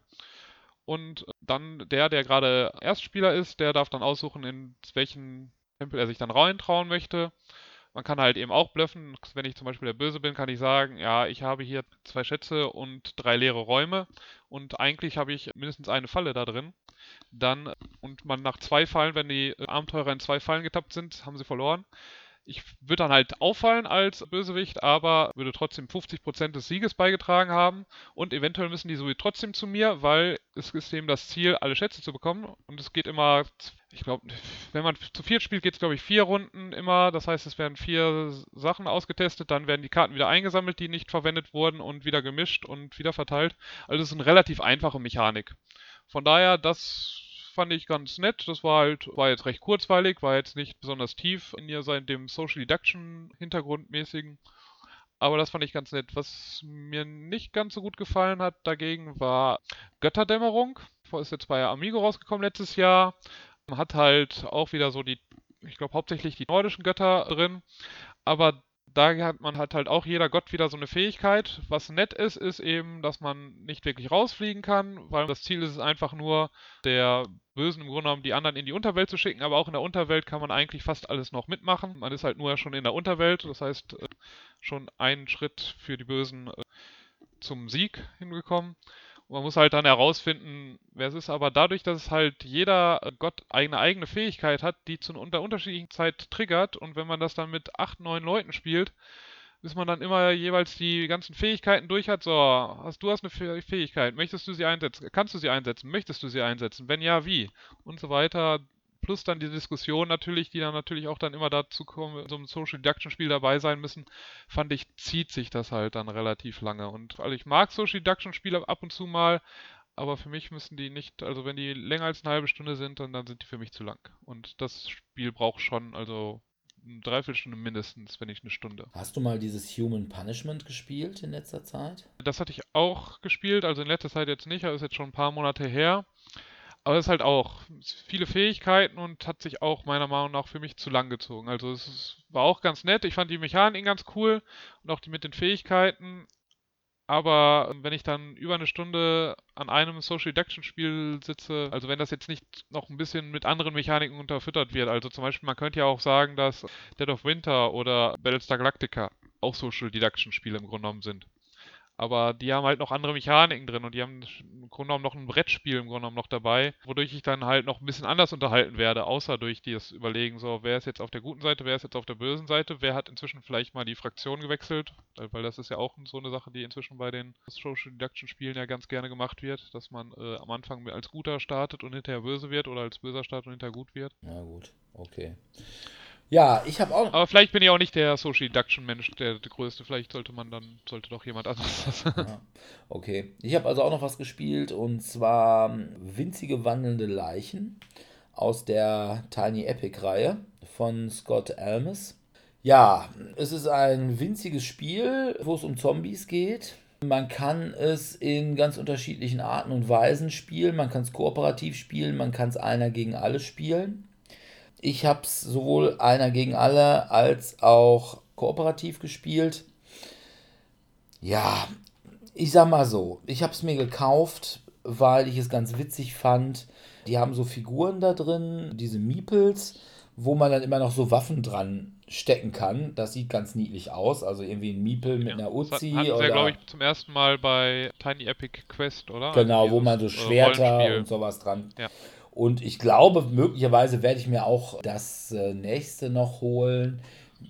Und dann der, der gerade Erstspieler ist, der darf dann aussuchen, in welchen Tempel er sich dann reintrauen möchte. Man kann halt eben auch bluffen. Wenn ich zum Beispiel der Böse bin, kann ich sagen, ja, ich habe hier zwei Schätze und drei leere Räume und eigentlich habe ich mindestens eine Falle da drin. Dann, und man nach zwei Fallen, wenn die äh, Abenteurer in zwei Fallen getappt sind, haben sie verloren. Ich würde dann halt auffallen als Bösewicht, aber würde trotzdem 50% des Sieges beigetragen haben und eventuell müssen die so trotzdem zu mir, weil es ist eben das Ziel, alle Schätze zu bekommen und es geht immer, ich glaube, wenn man zu viert spielt, geht es glaube ich vier Runden immer, das heißt es werden vier Sachen ausgetestet, dann werden die Karten wieder eingesammelt, die nicht verwendet wurden und wieder gemischt und wieder verteilt. Also es ist eine relativ einfache Mechanik. Von daher, das fand ich ganz nett. Das war halt, war jetzt recht kurzweilig, war jetzt nicht besonders tief in ihr sein, dem Social Deduction Hintergrundmäßigen. Aber das fand ich ganz nett. Was mir nicht ganz so gut gefallen hat dagegen war Götterdämmerung. Ist jetzt bei Amigo rausgekommen letztes Jahr. Hat halt auch wieder so die, ich glaube hauptsächlich die nordischen Götter drin. Aber da hat man hat halt auch jeder Gott wieder so eine Fähigkeit. Was nett ist, ist eben, dass man nicht wirklich rausfliegen kann, weil das Ziel ist es einfach nur, der Bösen im Grunde genommen die anderen in die Unterwelt zu schicken, aber auch in der Unterwelt kann man eigentlich fast alles noch mitmachen. Man ist halt nur schon in der Unterwelt, das heißt äh, schon einen Schritt für die Bösen äh, zum Sieg hingekommen. Man muss halt dann herausfinden, wer es ist, aber dadurch, dass halt jeder Gott eine eigene Fähigkeit hat, die zu einer unterschiedlichen Zeit triggert und wenn man das dann mit acht, neun Leuten spielt, bis man dann immer jeweils die ganzen Fähigkeiten durch hat. So, hast du hast eine Fähigkeit, möchtest du sie einsetzen? Kannst du sie einsetzen? Möchtest du sie einsetzen? Wenn ja, wie? Und so weiter. Plus dann die Diskussion natürlich, die dann natürlich auch dann immer dazu kommen, in so einem Social Deduction Spiel dabei sein müssen, fand ich, zieht sich das halt dann relativ lange. Und also ich mag Social Deduction Spiele ab und zu mal, aber für mich müssen die nicht, also wenn die länger als eine halbe Stunde sind, dann, dann sind die für mich zu lang. Und das Spiel braucht schon, also eine Dreiviertelstunde mindestens, wenn nicht eine Stunde. Hast du mal dieses Human Punishment gespielt in letzter Zeit? Das hatte ich auch gespielt, also in letzter Zeit jetzt nicht, das ist jetzt schon ein paar Monate her. Aber es ist halt auch viele Fähigkeiten und hat sich auch meiner Meinung nach für mich zu lang gezogen. Also es ist, war auch ganz nett. Ich fand die Mechanik ganz cool und auch die mit den Fähigkeiten. Aber wenn ich dann über eine Stunde an einem Social Deduction Spiel sitze, also wenn das jetzt nicht noch ein bisschen mit anderen Mechaniken unterfüttert wird, also zum Beispiel man könnte ja auch sagen, dass Dead of Winter oder Battlestar Galactica auch Social Deduction Spiele im Grunde genommen sind. Aber die haben halt noch andere Mechaniken drin und die haben im Grunde genommen noch ein Brettspiel im Grunde genommen noch dabei, wodurch ich dann halt noch ein bisschen anders unterhalten werde, außer durch das Überlegen, so, wer ist jetzt auf der guten Seite, wer ist jetzt auf der bösen Seite, wer hat inzwischen vielleicht mal die Fraktion gewechselt, weil das ist ja auch so eine Sache, die inzwischen bei den Social Deduction Spielen ja ganz gerne gemacht wird, dass man äh, am Anfang als Guter startet und hinterher böse wird oder als Böser startet und hinterher gut wird. Na gut, okay. Ja, ich habe auch. Aber vielleicht bin ich auch nicht der Social Deduction Mensch, der, der größte. Vielleicht sollte man dann, sollte doch jemand anderes das. Ja, okay. Ich habe also auch noch was gespielt und zwar ähm, Winzige wandelnde Leichen aus der Tiny Epic Reihe von Scott Almus. Ja, es ist ein winziges Spiel, wo es um Zombies geht. Man kann es in ganz unterschiedlichen Arten und Weisen spielen. Man kann es kooperativ spielen, man kann es einer gegen alle spielen. Ich habe es sowohl einer gegen alle als auch kooperativ gespielt. Ja, ich sag mal so, ich habe es mir gekauft, weil ich es ganz witzig fand. Die haben so Figuren da drin, diese Meeples, wo man dann immer noch so Waffen dran stecken kann. Das sieht ganz niedlich aus. Also irgendwie ein Miepel mit einer Das hat- Uzi hatten sie oder ja, glaube ich, zum ersten Mal bei Tiny Epic Quest, oder? genau, Also wo man so äh, Schwerter und sowas dran. Ja. Und ich glaube, möglicherweise werde ich mir auch das äh, nächste noch holen.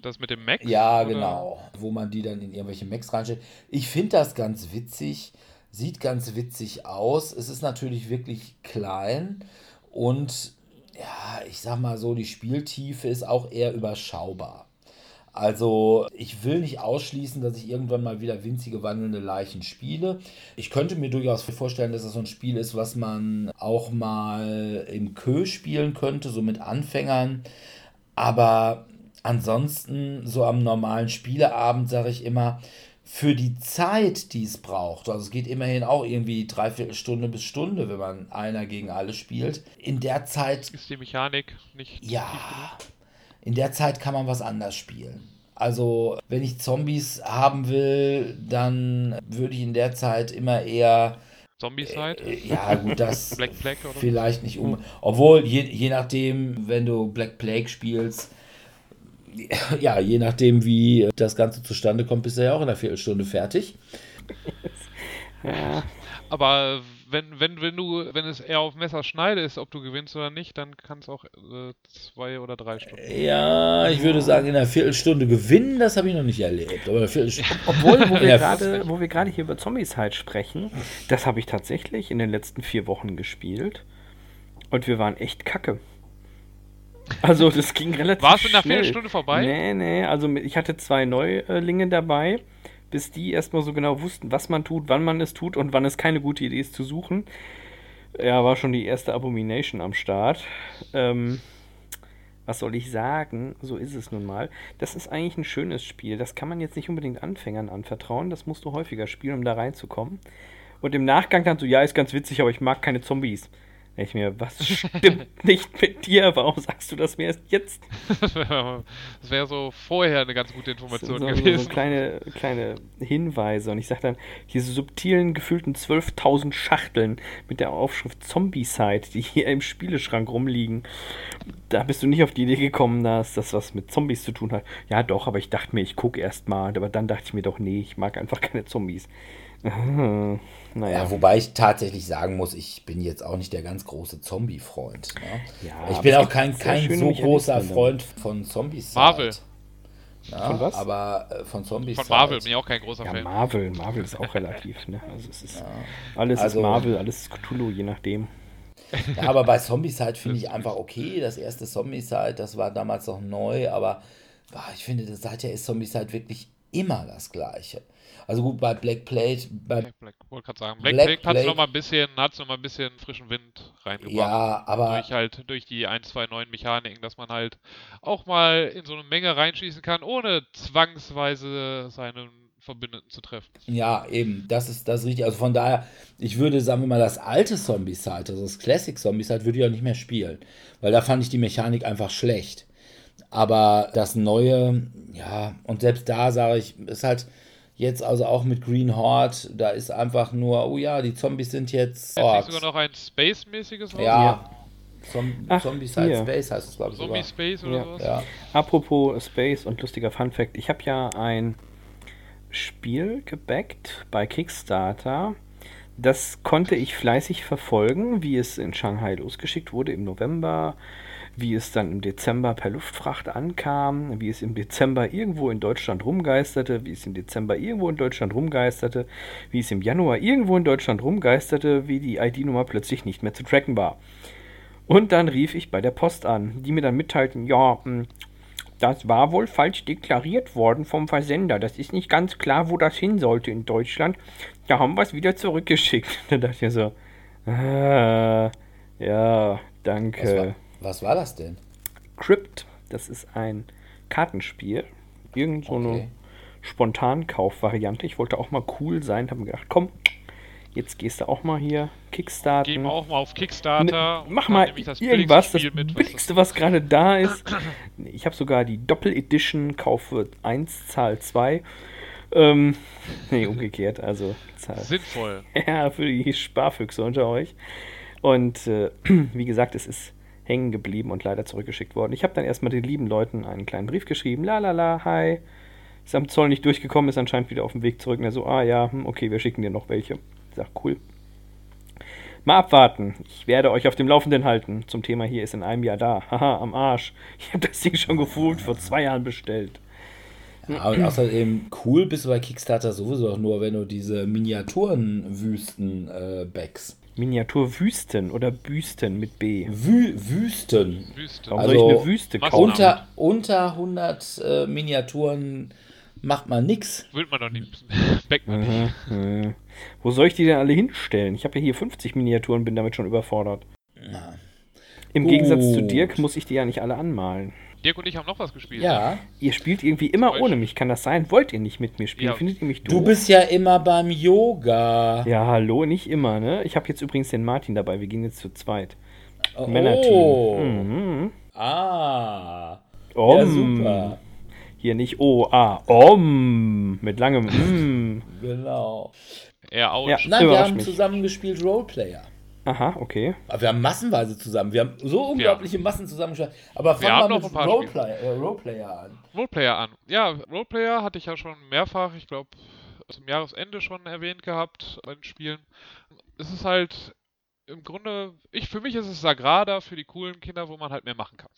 Das mit dem Mac? Ja, oder? genau. Wo man die dann in irgendwelche Macs reinstellt. Ich finde das ganz witzig. Sieht ganz witzig aus. Es ist natürlich wirklich klein. Und ja, ich sag mal so, die Spieltiefe ist auch eher überschaubar. Also, ich will nicht ausschließen, dass ich irgendwann mal wieder winzige wandelnde Leichen spiele. Ich könnte mir durchaus vorstellen, dass das so ein Spiel ist, was man auch mal im Kö spielen könnte, so mit Anfängern. Aber ansonsten, so am normalen Spieleabend, sage ich immer, für die Zeit, die es braucht, also es geht immerhin auch irgendwie dreiviertel Stunde bis Stunde, wenn man einer gegen alle spielt. In der Zeit Ist die Mechanik nicht ja? In der Zeit kann man was anders spielen. Also, wenn ich Zombies haben will, dann würde ich in der Zeit immer eher, Zombie-Side? äh, ja gut, das Black Flag oder? vielleicht nicht um. Obwohl, je, je nachdem, wenn du Black Plague spielst, ja, je nachdem, wie das Ganze zustande kommt, bist du ja auch in einer Viertelstunde fertig. Ja, Aber wenn, wenn, wenn du, wenn es eher auf Messerschneide ist, ob du gewinnst oder nicht, dann kann es auch äh, zwei oder drei Stunden. Ja, ich würde sagen, in einer Viertelstunde gewinnen, das habe ich noch nicht erlebt. Aber. Obwohl, wo wir gerade, wo wir gerade hier über Zombies halt sprechen, das habe ich tatsächlich in den letzten vier Wochen gespielt. Und wir waren echt kacke. Also, das ging relativ War es in einer schnell. Viertelstunde vorbei? Nee, nee, also ich hatte zwei Neulinge dabei, bis die erstmal so genau wussten, was man tut, wann man es tut und wann es keine gute Idee ist zu suchen. Ja, war schon die erste Abomination am Start. Ähm, was soll ich sagen? So ist es nun mal. Das ist eigentlich ein schönes Spiel. Das kann man jetzt nicht unbedingt Anfängern anvertrauen. Das musst du häufiger spielen, um da reinzukommen. Und im Nachgang dann so, ja, ist ganz witzig, aber ich mag keine Zombies. Ich mir, was stimmt nicht mit dir? Warum sagst du das mir erst jetzt? das wäre so vorher eine ganz gute Information so, so, gewesen. so kleine, kleine Hinweise. Und ich sag dann, diese subtilen, gefühlten 12.000 Schachteln mit der Aufschrift Zombie-Side, die hier im Spieleschrank rumliegen, da bist du nicht auf die Idee gekommen, dass das was mit Zombies zu tun hat. Ja, doch, aber ich dachte mir, ich gucke erst mal. Aber dann dachte ich mir doch, nee, ich mag einfach keine Zombies. Naja. Ja, wobei ich tatsächlich sagen muss, ich bin jetzt auch nicht der ganz große Zombie-Freund. Ne? Ja, ich bin auch kein, kein so großer Freund von Zombies. Marvel. Ja, Von was? Aber äh, von Zombies. Von Marvel bin ich auch kein großer Ja, Fan. Marvel. Marvel ist auch relativ, ne? Also es ist alles Also- ist Marvel, alles ist Cthulhu, je nachdem. Ja, aber bei Zombieside finde ich einfach okay. Das erste Zombieside, das war damals noch neu, aber ah, ich finde, das seither ist Zombieside wirklich immer das Gleiche. Also gut, bei Black Plate, bei, Black, Black, wollte gerade sagen. Black, Black Plague hat noch mal ein bisschen, hat's noch mal ein bisschen frischen Wind reingebracht. ja, aber durch halt durch die ein, zwei neuen Mechaniken, dass man halt auch mal in so eine Menge reinschießen kann, ohne zwangsweise seinen Verbündeten zu treffen. Ja, eben, das ist das ist richtig. Also von daher, ich würde, sagen wir mal, das alte Zombie-Side, also das Classic Zombie-Side, würde ich auch nicht mehr spielen. Weil da fand ich die Mechanik einfach schlecht. Aber das neue, ja, und selbst da sage ich, ist halt jetzt also auch mit Green Horde, da ist einfach nur, oh ja, die Zombies sind jetzt. Jetzt Orks. sogar noch ein Space-mäßiges raus? Ja, Zom Ach, Zombie-Side hier. Space heißt es, glaube ich. Zombie Sogar. Space oder Ja. sowas? Ja. Apropos Space und lustiger Fun Fact, ich habe ja ein Spiel gebackt bei Kickstarter. Das konnte ich fleißig verfolgen, wie es in Shanghai losgeschickt wurde im November, wie es dann im Dezember per Luftfracht ankam, wie es im Dezember irgendwo in Deutschland rumgeisterte, wie es im Dezember irgendwo in Deutschland rumgeisterte, wie es im Januar irgendwo in Deutschland rumgeisterte, wie die ID-Nummer plötzlich nicht mehr zu tracken war. Und dann rief ich bei der Post an, die mir dann mitteilten, ja, mh, das war wohl falsch deklariert worden vom Versender. Das ist nicht ganz klar, wo das hin sollte in Deutschland. Da haben wir es wieder zurückgeschickt. Da dachte ich so, ah, ja, danke. Was war das denn? Crypt, das ist ein Kartenspiel. Irgend so eine Okay. Spontankauf-Variante. Ich wollte auch mal cool sein, habe mir gedacht, komm, jetzt gehst du auch mal hier Kickstarten. Gehen wir auch mal auf Kickstarter. Ne, mach mal das irgendwas, das mit, was billigste, was gerade da ist. Ich habe sogar die Doppel-Edition, kaufe 1, Zahl 2. Ähm, nee, umgekehrt, also Zahl. sinnvoll. Ja, für die Sparfüchse unter euch. Und äh, wie gesagt, es ist hängen geblieben und leider zurückgeschickt worden. Ich habe dann erstmal den lieben Leuten einen kleinen Brief geschrieben. La la la, hi. Ist am Zoll nicht durchgekommen, ist anscheinend wieder auf dem Weg zurück. Und er so, ah ja, hm, okay, wir schicken dir noch welche. Ich sag, cool. Mal abwarten. Ich werde euch auf dem Laufenden halten. Zum Thema hier ist in einem Jahr da. Haha, am Arsch. Ich habe das Ding schon gefühlt vor zwei Jahren bestellt. Ja, und außerdem cool bist du bei Kickstarter sowieso auch nur, wenn du diese Miniaturenwüsten äh. Miniaturwüsten oder Büsten mit B. Wü Wüsten. Wüste. Warum Also, soll ich eine Wüste kaufen? Unter, unter 100 äh, Miniaturen macht man nix. Will man doch nicht. Man nicht. Äh, Wo soll ich die denn alle hinstellen? Ich habe ja hier 50 Miniaturen, bin damit schon überfordert. Na. Im Gegensatz zu Gut. Dirk muss ich die ja nicht alle anmalen. Dirk und ich haben noch was gespielt. Ja, Ihr spielt irgendwie immer Beispiel. ohne mich, kann das sein? Wollt ihr nicht mit mir spielen? Ja. Findet ihr mich du doof? bist ja immer beim Yoga. Ja, hallo, nicht immer, ne? Ich habe jetzt übrigens den Martin dabei, wir gehen jetzt zu zweit. Oh. Männerteam. Mhm. Ah. Om. Ja, super. Hier nicht O, A. Om. Mit langem M. Genau. Er ouch. Ja. Nein, wir haben mich. zusammen gespielt Roleplayer. Aha, okay. Aber wir haben massenweise zusammen. Wir haben so unglaubliche Massen zusammengespielt. Aber Wir fangen haben wir noch mit ein paar Roleplayer, äh, Roleplayer an. Roleplayer an. Ja, Roleplayer hatte ich ja schon mehrfach, ich glaube, zum Jahresende schon erwähnt gehabt bei den Spielen. Es ist halt im Grunde, ich für mich ist es Sagrada für die coolen Kinder, wo man halt mehr machen kann.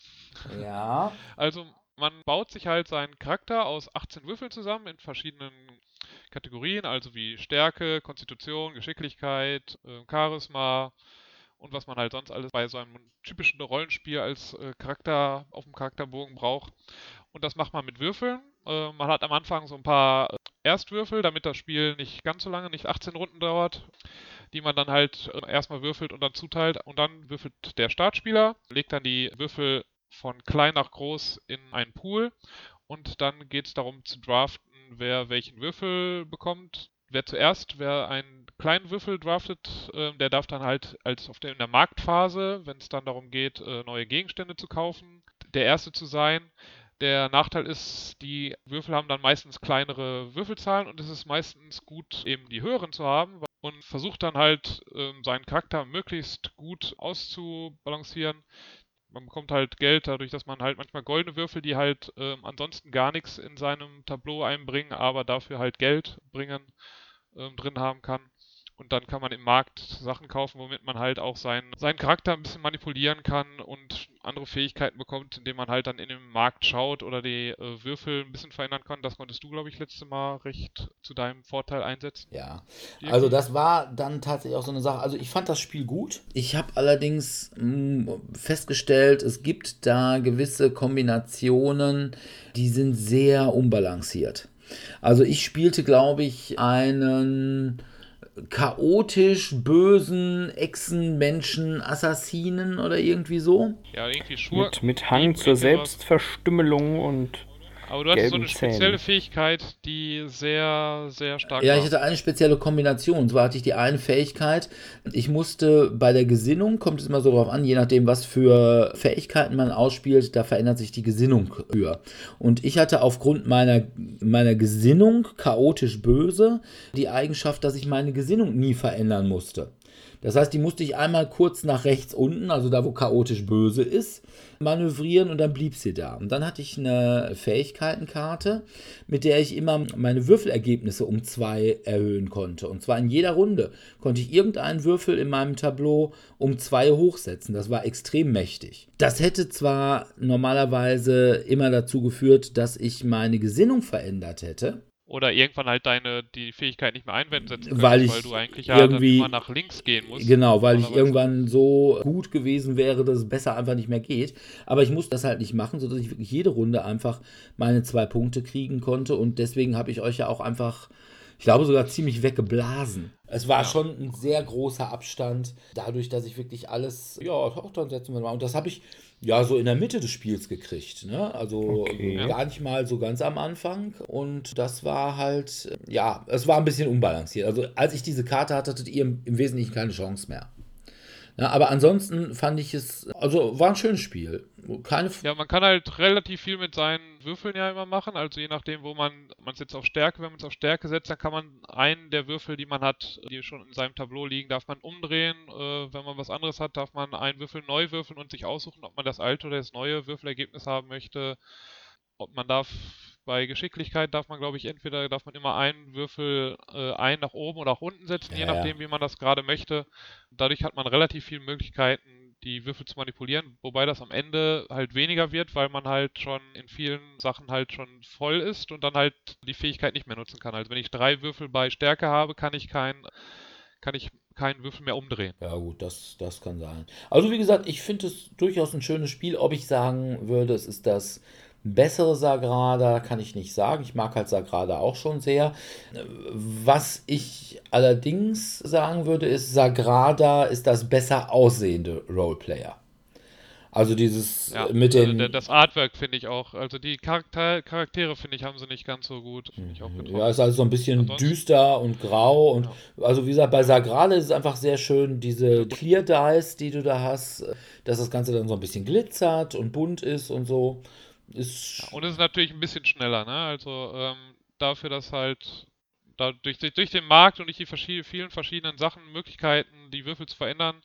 Ja. Also man baut sich halt seinen Charakter aus 18 Würfeln zusammen in verschiedenen Kategorien, also wie Stärke, Konstitution, Geschicklichkeit, äh, Charisma und was man halt sonst alles bei so einem typischen Rollenspiel als äh, Charakter auf dem Charakterbogen braucht. Und das macht man mit Würfeln. Äh, man hat am Anfang so ein paar Erstwürfel, damit das Spiel nicht ganz so lange, nicht 18 Runden dauert, die man dann halt erstmal würfelt und dann zuteilt. Und dann würfelt der Startspieler, legt dann die Würfel von klein nach groß in einen Pool und dann geht es darum zu draften, wer welchen Würfel bekommt. Wer zuerst, wer einen kleinen Würfel draftet, äh, der darf dann halt als auf der, in der Marktphase, wenn es dann darum geht, äh, neue Gegenstände zu kaufen, der Erste zu sein. Der Nachteil ist, die Würfel haben dann meistens kleinere Würfelzahlen und es ist meistens gut, eben die höheren zu haben und versucht dann halt ähm, seinen Charakter möglichst gut auszubalancieren. Man bekommt halt Geld dadurch, dass man halt manchmal goldene Würfel, die halt ähm, ansonsten gar nichts in seinem Tableau einbringen, aber dafür halt Geld bringen, ähm, drin haben kann. Und dann kann man im Markt Sachen kaufen, womit man halt auch seinen, seinen Charakter ein bisschen manipulieren kann und andere Fähigkeiten bekommt, indem man halt dann in den Markt schaut oder die äh, Würfel ein bisschen verändern kann. Das konntest du, glaube ich, letzte Mal recht zu deinem Vorteil einsetzen. Ja, also das war dann tatsächlich auch so eine Sache. Also ich fand das Spiel gut. Ich habe allerdings mh, festgestellt, es gibt da gewisse Kombinationen, die sind sehr unbalanciert. Also ich spielte, glaube ich, einen chaotisch bösen Echsenmenschen Assassinen oder irgendwie so. Ja, irgendwie Schur. Mit, mit Hang zur. Selbstverstümmelung und. Aber du hattest so eine spezielle Fähigkeit, die sehr, sehr stark Ja, war. ich hatte eine spezielle Kombination. Und zwar hatte ich die eine Fähigkeit, ich musste bei der Gesinnung, kommt es immer so drauf an, je nachdem, was für Fähigkeiten man ausspielt, da verändert sich die Gesinnung höher. Und ich hatte aufgrund meiner, meiner Gesinnung, chaotisch böse, die Eigenschaft, dass ich meine Gesinnung nie verändern musste. Das heißt, die musste ich einmal kurz nach rechts unten, also da, wo chaotisch böse ist, manövrieren und dann blieb sie da. Und dann hatte ich eine Fähigkeitenkarte, mit der ich immer meine Würfelergebnisse um zwei erhöhen konnte. Und zwar in jeder Runde konnte ich irgendeinen Würfel in meinem Tableau um zwei hochsetzen. Das war extrem mächtig. Das hätte zwar normalerweise immer dazu geführt, dass ich meine Gesinnung verändert hätte. Oder irgendwann halt deine die Fähigkeit nicht mehr einwenden setzen könntest, Weil ich weil du eigentlich ja irgendwie- dann immer nach links gehen musst. Genau, weil ich irgendwann so gut gewesen wäre, dass es besser einfach nicht mehr geht. Aber ich musste das halt nicht machen, sodass ich wirklich jede Runde einfach meine zwei Punkte kriegen konnte. Und deswegen habe ich euch ja auch einfach, ich glaube sogar ziemlich weggeblasen. Es war Ja. schon ein sehr großer Abstand, dadurch, dass ich wirklich alles, ja, auch dann setzen wir mal. Und das habe ich ja so in der Mitte des Spiels gekriegt. Ne? Also Okay. gar nicht mal so ganz am Anfang. Und das war halt, äh, ja, es war ein bisschen unbalanciert. Also als ich diese Karte hatte, hattet ihr im, im Wesentlichen keine Chance mehr. Ja, aber ansonsten fand ich es, also war ein schönes Spiel. Keine Ja, man kann halt relativ viel mit seinen Würfeln ja immer machen. Also je nachdem, wo man man es jetzt auf Stärke, wenn man es auf Stärke setzt, dann kann man einen der Würfel, die man hat, die schon in seinem Tableau liegen, darf man umdrehen. Äh, wenn man was anderes hat, darf man einen Würfel neu würfeln und sich aussuchen, ob man das alte oder das neue Würfelergebnis haben möchte. Ob man darf bei Geschicklichkeit darf man, glaube ich, entweder darf man immer einen Würfel äh, ein nach oben oder nach unten setzen, je Ja, ja. nachdem, wie man das gerade möchte. Dadurch hat man relativ viele Möglichkeiten, die Würfel zu manipulieren, wobei das am Ende halt weniger wird, weil man halt schon in vielen Sachen halt schon voll ist und dann halt die Fähigkeit nicht mehr nutzen kann. Also wenn ich drei Würfel bei Stärke habe, kann ich kein, kann ich keinen Würfel mehr umdrehen. Ja, gut, das, das kann sein. Also, wie gesagt, ich finde es durchaus ein schönes Spiel. Ob ich sagen würde, es ist das bessere Sagrada, kann ich nicht sagen. Ich mag halt Sagrada auch schon sehr. Was ich allerdings sagen würde, ist, Sagrada ist das besser aussehende Roleplayer. Also dieses Ja, mit also den. das Artwork finde ich auch, also die Charakter Charaktere finde ich haben sie nicht ganz so gut. Ich auch getroffen. Ja, ist also so ein bisschen Ansonsten- düster und grau und also wie gesagt, bei Sagrada ist es einfach sehr schön, diese Clear Dice, die du da hast, dass das Ganze dann so ein bisschen glitzert und bunt ist und so. Ist Und es ist natürlich ein bisschen schneller, ne? Also ähm, dafür, dass halt da durch, durch, den Markt und durch die verschied vielen verschiedenen Sachen, Möglichkeiten, die Würfel zu verändern,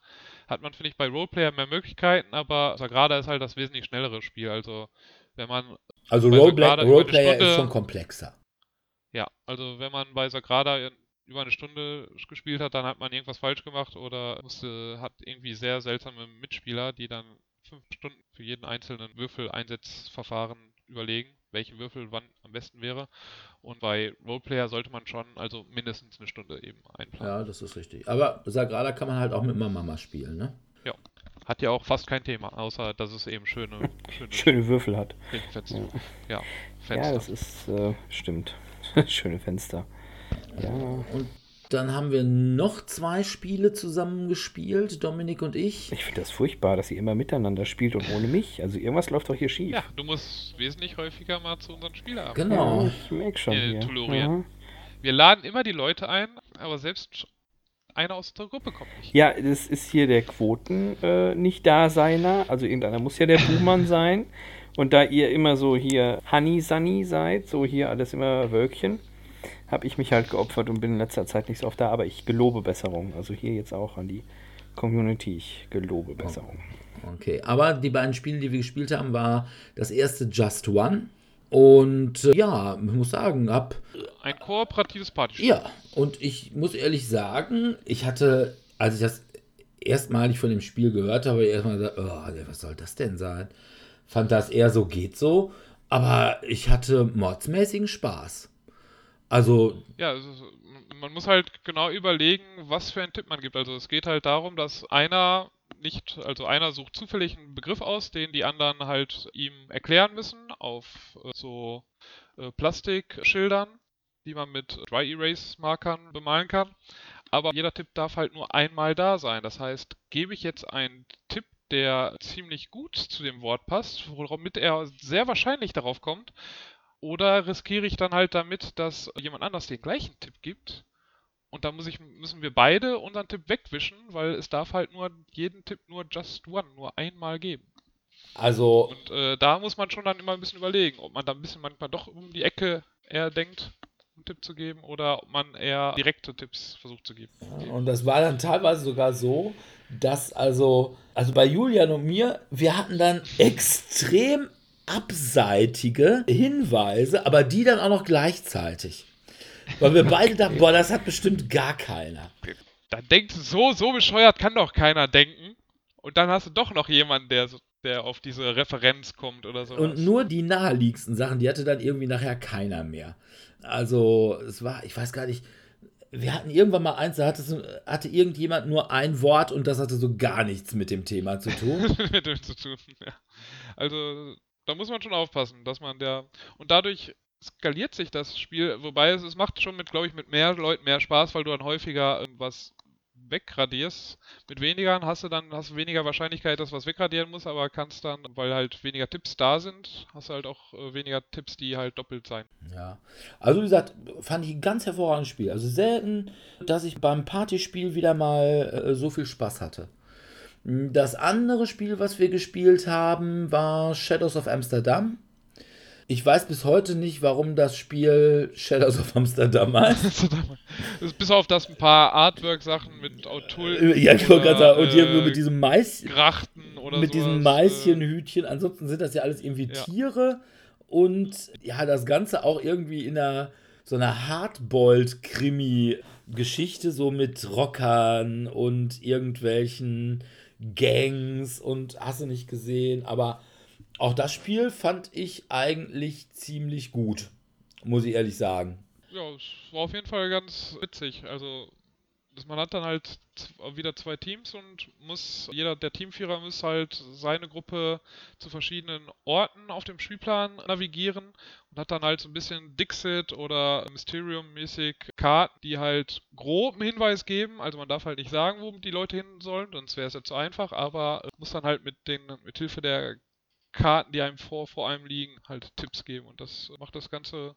hat man, finde ich, bei Roleplayer mehr Möglichkeiten, aber Sagrada ist halt das wesentlich schnellere Spiel. Also wenn man, also bei Rolepla Sagrada über eine Roleplayer ist Stunde- schon komplexer. ja, also wenn man bei Sagrada über eine Stunde gespielt hat, dann hat man irgendwas falsch gemacht oder musste, hat irgendwie sehr seltsame Mitspieler, die dann fünf Stunden für jeden einzelnen Würfel-Einsetzverfahren überlegen, welchen Würfel wann am besten wäre. Und bei Roleplayer sollte man schon also mindestens eine Stunde eben einplanen. Ja, das ist richtig. Aber Sagrada kann man halt auch mit Mama spielen, ne? Hat ja auch fast kein Thema, außer dass es eben schöne, schöne Schöne Würfel hat. Fenster. Ja, Ja, Fenster. das ist, äh, stimmt. Schöne Fenster. Ja, Und dann haben wir noch zwei Spiele zusammen gespielt, Dominik und ich. ich finde das furchtbar, dass ihr immer miteinander spielt und ohne mich. Also irgendwas läuft doch hier schief. ja, du musst wesentlich häufiger mal zu unseren Spielern. Genau. Ja, ich merke schon Äh, hier. Ja. Wir laden immer die Leute ein, aber selbst einer aus der Gruppe kommt nicht. Ja, das ist hier der Quoten äh, nicht da seiner. Also irgendeiner muss ja der Buhmann sein. Und da ihr immer so hier Honey Sunny seid, so hier alles immer Wölkchen, habe ich mich halt geopfert und bin in letzter Zeit nicht so oft da. Aber ich gelobe Besserung. Also hier jetzt auch an die Community. Ich gelobe Besserung. Okay, aber die beiden Spiele, die wir gespielt haben, war das erste Just One. Und äh, ja, ich muss sagen, hab Ein kooperatives Partyspiel. Ja, und ich muss ehrlich sagen, ich hatte, als ich das erstmalig von dem Spiel gehört habe, erstmal gesagt, oh, was soll das denn sein? Fand das eher so, geht so. Aber ich hatte mordsmäßigen Spaß. Also, Ja, ist, man muss halt genau überlegen, was für einen Tipp man gibt. Also es geht halt darum, dass einer nicht, also einer sucht zufällig einen Begriff aus, den die anderen halt ihm erklären müssen auf äh, so äh, Plastikschildern, die man mit Dry Erase Markern bemalen kann. Aber jeder Tipp darf halt nur einmal da sein. Das heißt, gebe ich jetzt einen Tipp, der ziemlich gut zu dem Wort passt, womit er sehr wahrscheinlich darauf kommt, oder riskiere ich dann halt damit, dass jemand anders den gleichen Tipp gibt? Und da muss ich, müssen wir beide unseren Tipp wegwischen, weil es darf halt nur jeden Tipp nur just one, nur einmal geben. also, Und äh, da muss man schon dann immer ein bisschen überlegen, ob man da ein bisschen manchmal doch um die Ecke eher denkt, einen Tipp zu geben, oder ob man eher direkte Tipps versucht zu geben. und das war dann teilweise sogar so, dass also, also bei Julian und mir, wir hatten dann extrem abseitige Hinweise, aber die dann auch noch gleichzeitig. Weil wir beide dachten, boah, das hat bestimmt gar keiner. Dann denkt so, so bescheuert kann doch keiner denken. Und dann hast du doch noch jemanden, der, der auf diese Referenz kommt oder so. Und nur die naheliegendsten Sachen, die hatte dann irgendwie nachher keiner mehr. Also, es war, ich weiß gar nicht, wir hatten irgendwann mal eins, da hatte, hatte irgendjemand nur ein Wort und das hatte so gar nichts mit dem Thema zu tun. mit dem zu tun. Ja. Also da muss man schon aufpassen, dass man der und dadurch skaliert sich das Spiel, wobei es, es macht schon mit, glaube ich, mit mehr Leuten mehr Spaß, weil du dann häufiger was wegradierst. Mit weniger hast du dann hast weniger Wahrscheinlichkeit, dass was wegradieren muss, aber kannst dann, weil halt weniger Tipps da sind, hast du halt auch äh, weniger Tipps, die halt doppelt sein. Ja. Also, wie gesagt, fand ich ein ganz hervorragendes Spiel. Also selten, dass ich beim Partyspiel wieder mal äh, so viel Spaß hatte. Das andere Spiel, was wir gespielt haben, war Shadows of Amsterdam. Ich weiß bis heute nicht, warum das Spiel Shadows of Amsterdam heißt. bis auf das ein paar Artwork-Sachen mit Autul. Äh, ja, ich wollte gerade sagen, und hier mit diesem Mais. Grachten oder Mit sowas, diesem äh, Maischenhütchen. Ansonsten sind das ja alles irgendwie Ja. Tiere. Und ja, das Ganze auch irgendwie in einer so einer Hardboiled-Krimi-Geschichte, so mit Rockern und irgendwelchen Gangs und hast du nicht gesehen. Aber auch das Spiel fand ich eigentlich ziemlich gut, muss ich ehrlich sagen. Ja, es war auf jeden Fall ganz witzig. Also, man hat dann halt wieder zwei Teams und muss, jeder der Teamvierer muss halt seine Gruppe zu verschiedenen Orten auf dem Spielplan navigieren und hat dann halt so ein bisschen Dixit oder Mysterium-mäßig Karten, die halt groben Hinweis geben. Also man darf halt nicht sagen, wo die Leute hin sollen, sonst wäre es ja zu einfach, aber muss dann halt mit den, mit Hilfe der Karten, die einem vor, vor einem liegen, halt Tipps geben und das macht das Ganze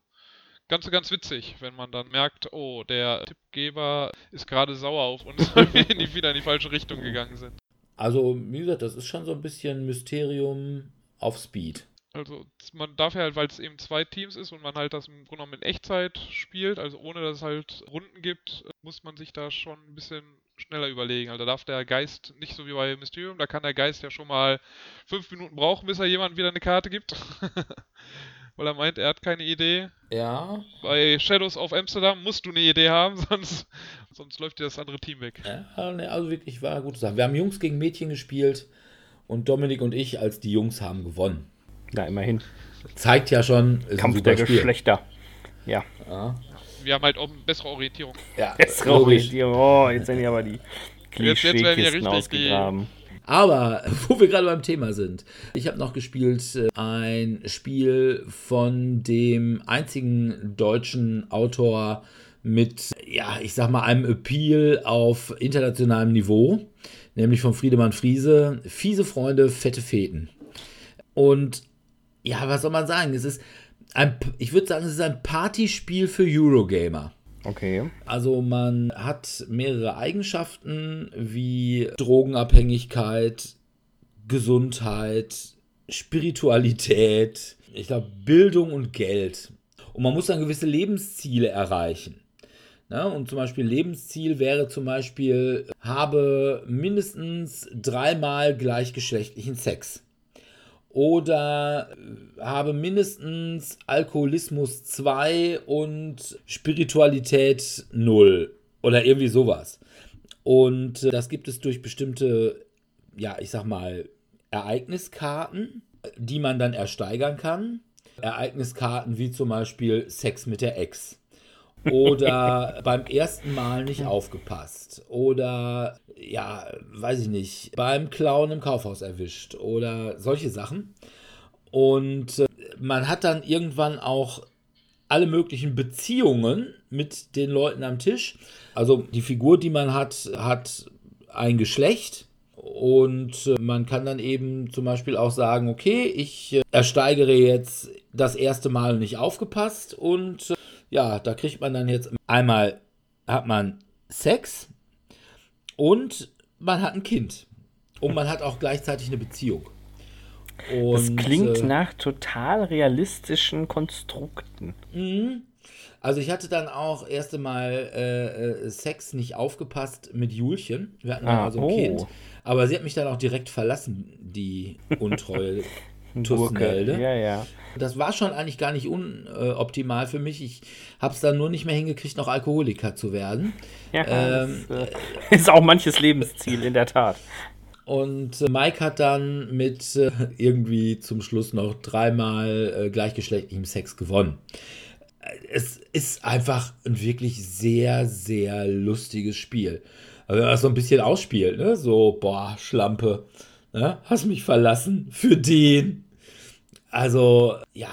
Ganze ganz witzig, wenn man dann merkt, oh, der Tippgeber ist gerade sauer auf uns, weil wir wieder in die falsche Richtung gegangen sind. Also, wie gesagt, das ist schon so ein bisschen Mysterium auf Speed. Also man darf ja halt, weil es eben zwei Teams ist und man halt das im Grunde genommen in Echtzeit spielt, also ohne dass es halt Runden gibt, muss man sich da schon ein bisschen schneller überlegen. Also da darf der Geist nicht so wie bei Mysterium, da kann der Geist ja schon mal fünf Minuten brauchen, bis er jemand wieder eine Karte gibt. weil er meint, er hat keine Idee. Ja, Bei Shadows of Amsterdam musst du eine Idee haben, sonst, sonst läuft dir das andere Team weg. Ja, ne, also wirklich war eine gute Sache. Wir haben Jungs gegen Mädchen gespielt und Dominik und ich als die Jungs haben gewonnen. Na, immerhin. Zeigt ja schon, ist Kampf ein der Spiel. Geschlechter. Ja. Ja, Wir haben halt auch eine bessere Orientierung. ja Bessere logisch. Orientierung. Oh, jetzt sind die aber die Jetzt- jetzt werden wir Klischeekisten richtig die- ausgegraben. Aber wo wir gerade beim Thema sind, ich habe noch gespielt äh, ein Spiel von dem einzigen deutschen Autor mit, ja, ich sag mal, einem Appeal auf internationalem Niveau, nämlich von Friedemann Friese, Fiese Freunde, fette Feten. Und ja, was soll man sagen? Es ist ein, ich würde sagen, es ist ein Partyspiel für Eurogamer. Okay. Also man hat mehrere Eigenschaften wie Drogenabhängigkeit, Gesundheit, Spiritualität, ich glaube Bildung und Geld. Und man muss dann gewisse Lebensziele erreichen. Ne? Und zum Beispiel Lebensziel wäre zum Beispiel, habe mindestens dreimal gleichgeschlechtlichen Sex. Oder äh, habe mindestens Alkoholismus 2 und Spiritualität 0. Oder irgendwie sowas. Und äh, das gibt es durch bestimmte, ja, ich sag mal, Ereigniskarten, die man dann ersteigern kann. Ereigniskarten wie zum Beispiel Sex mit der Ex. Oder beim ersten Mal nicht aufgepasst. Oder, ja, weiß ich nicht, beim Clown im Kaufhaus erwischt. Oder solche Sachen. Und äh, man hat dann irgendwann auch alle möglichen Beziehungen mit den Leuten am Tisch. Also die Figur, die man hat, hat ein Geschlecht. Und äh, man kann dann eben zum Beispiel auch sagen, okay, ich äh, ersteigere jetzt das erste Mal nicht aufgepasst und ja, da kriegt man dann jetzt einmal hat man Sex und man hat ein Kind und man hat auch gleichzeitig eine Beziehung. Das Und, klingt äh, nach total realistischen Konstrukten. Mhm. Also ich hatte dann auch erste Mal äh, äh, Sex nicht aufgepasst mit Julchen. Wir hatten dann Ah, also ein oh. Kind. Aber sie hat mich dann auch direkt verlassen, die untreue Gurke. Tussnelde. Ja, ja. Das war schon eigentlich gar nicht unoptimal für mich. Ich habe es dann nur nicht mehr hingekriegt, noch Alkoholiker zu werden. Ja, Ähm, das äh, ist auch manches Lebensziel, in der Tat. Und äh, Mike hat dann mit äh, irgendwie zum Schluss noch dreimal äh, gleichgeschlechtlichem Sex gewonnen. Äh, Es ist einfach ein wirklich sehr, sehr lustiges Spiel. Also wenn man das so ein bisschen ausspielt, ne? So, boah, Schlampe, ne? Hast mich verlassen für den. Also, ja,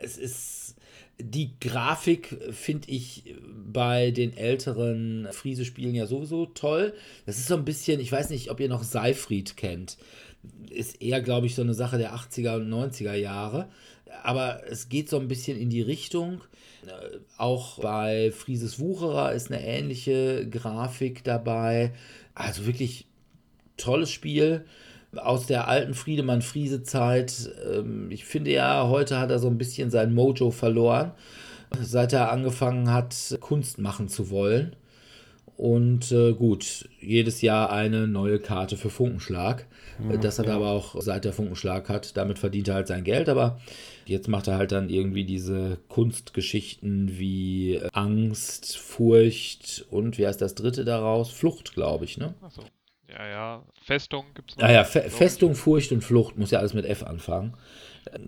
es ist. Die Grafik finde ich bei den älteren Friese-Spielen ja sowieso toll. Das ist so ein bisschen, ich weiß nicht, ob ihr noch Seifried kennt. Ist eher, glaube ich, so eine Sache der 80er und 90er Jahre. Aber es geht so ein bisschen in die Richtung. Äh, Auch bei Frieses Wucherer ist eine ähnliche Grafik dabei. Also wirklich tolles Spiel aus der alten Friedemann-Friese-Zeit. Ähm, ich finde ja, heute hat er so ein bisschen sein Mojo verloren, seit er angefangen hat, Kunst machen zu wollen. Und äh, gut, jedes Jahr eine neue Karte für Funkenschlag. Ja, das hat er aber auch seit er Funkenschlag hat. Damit verdient er halt sein Geld. Aber jetzt macht er halt dann irgendwie diese Kunstgeschichten wie Angst, Furcht und wie heißt das dritte daraus? Flucht, glaube ich, ne? Achso. Ja, ja. Festung gibt es noch. Ah, ja, Fe Festung, Furcht und Flucht muss ja alles mit F anfangen.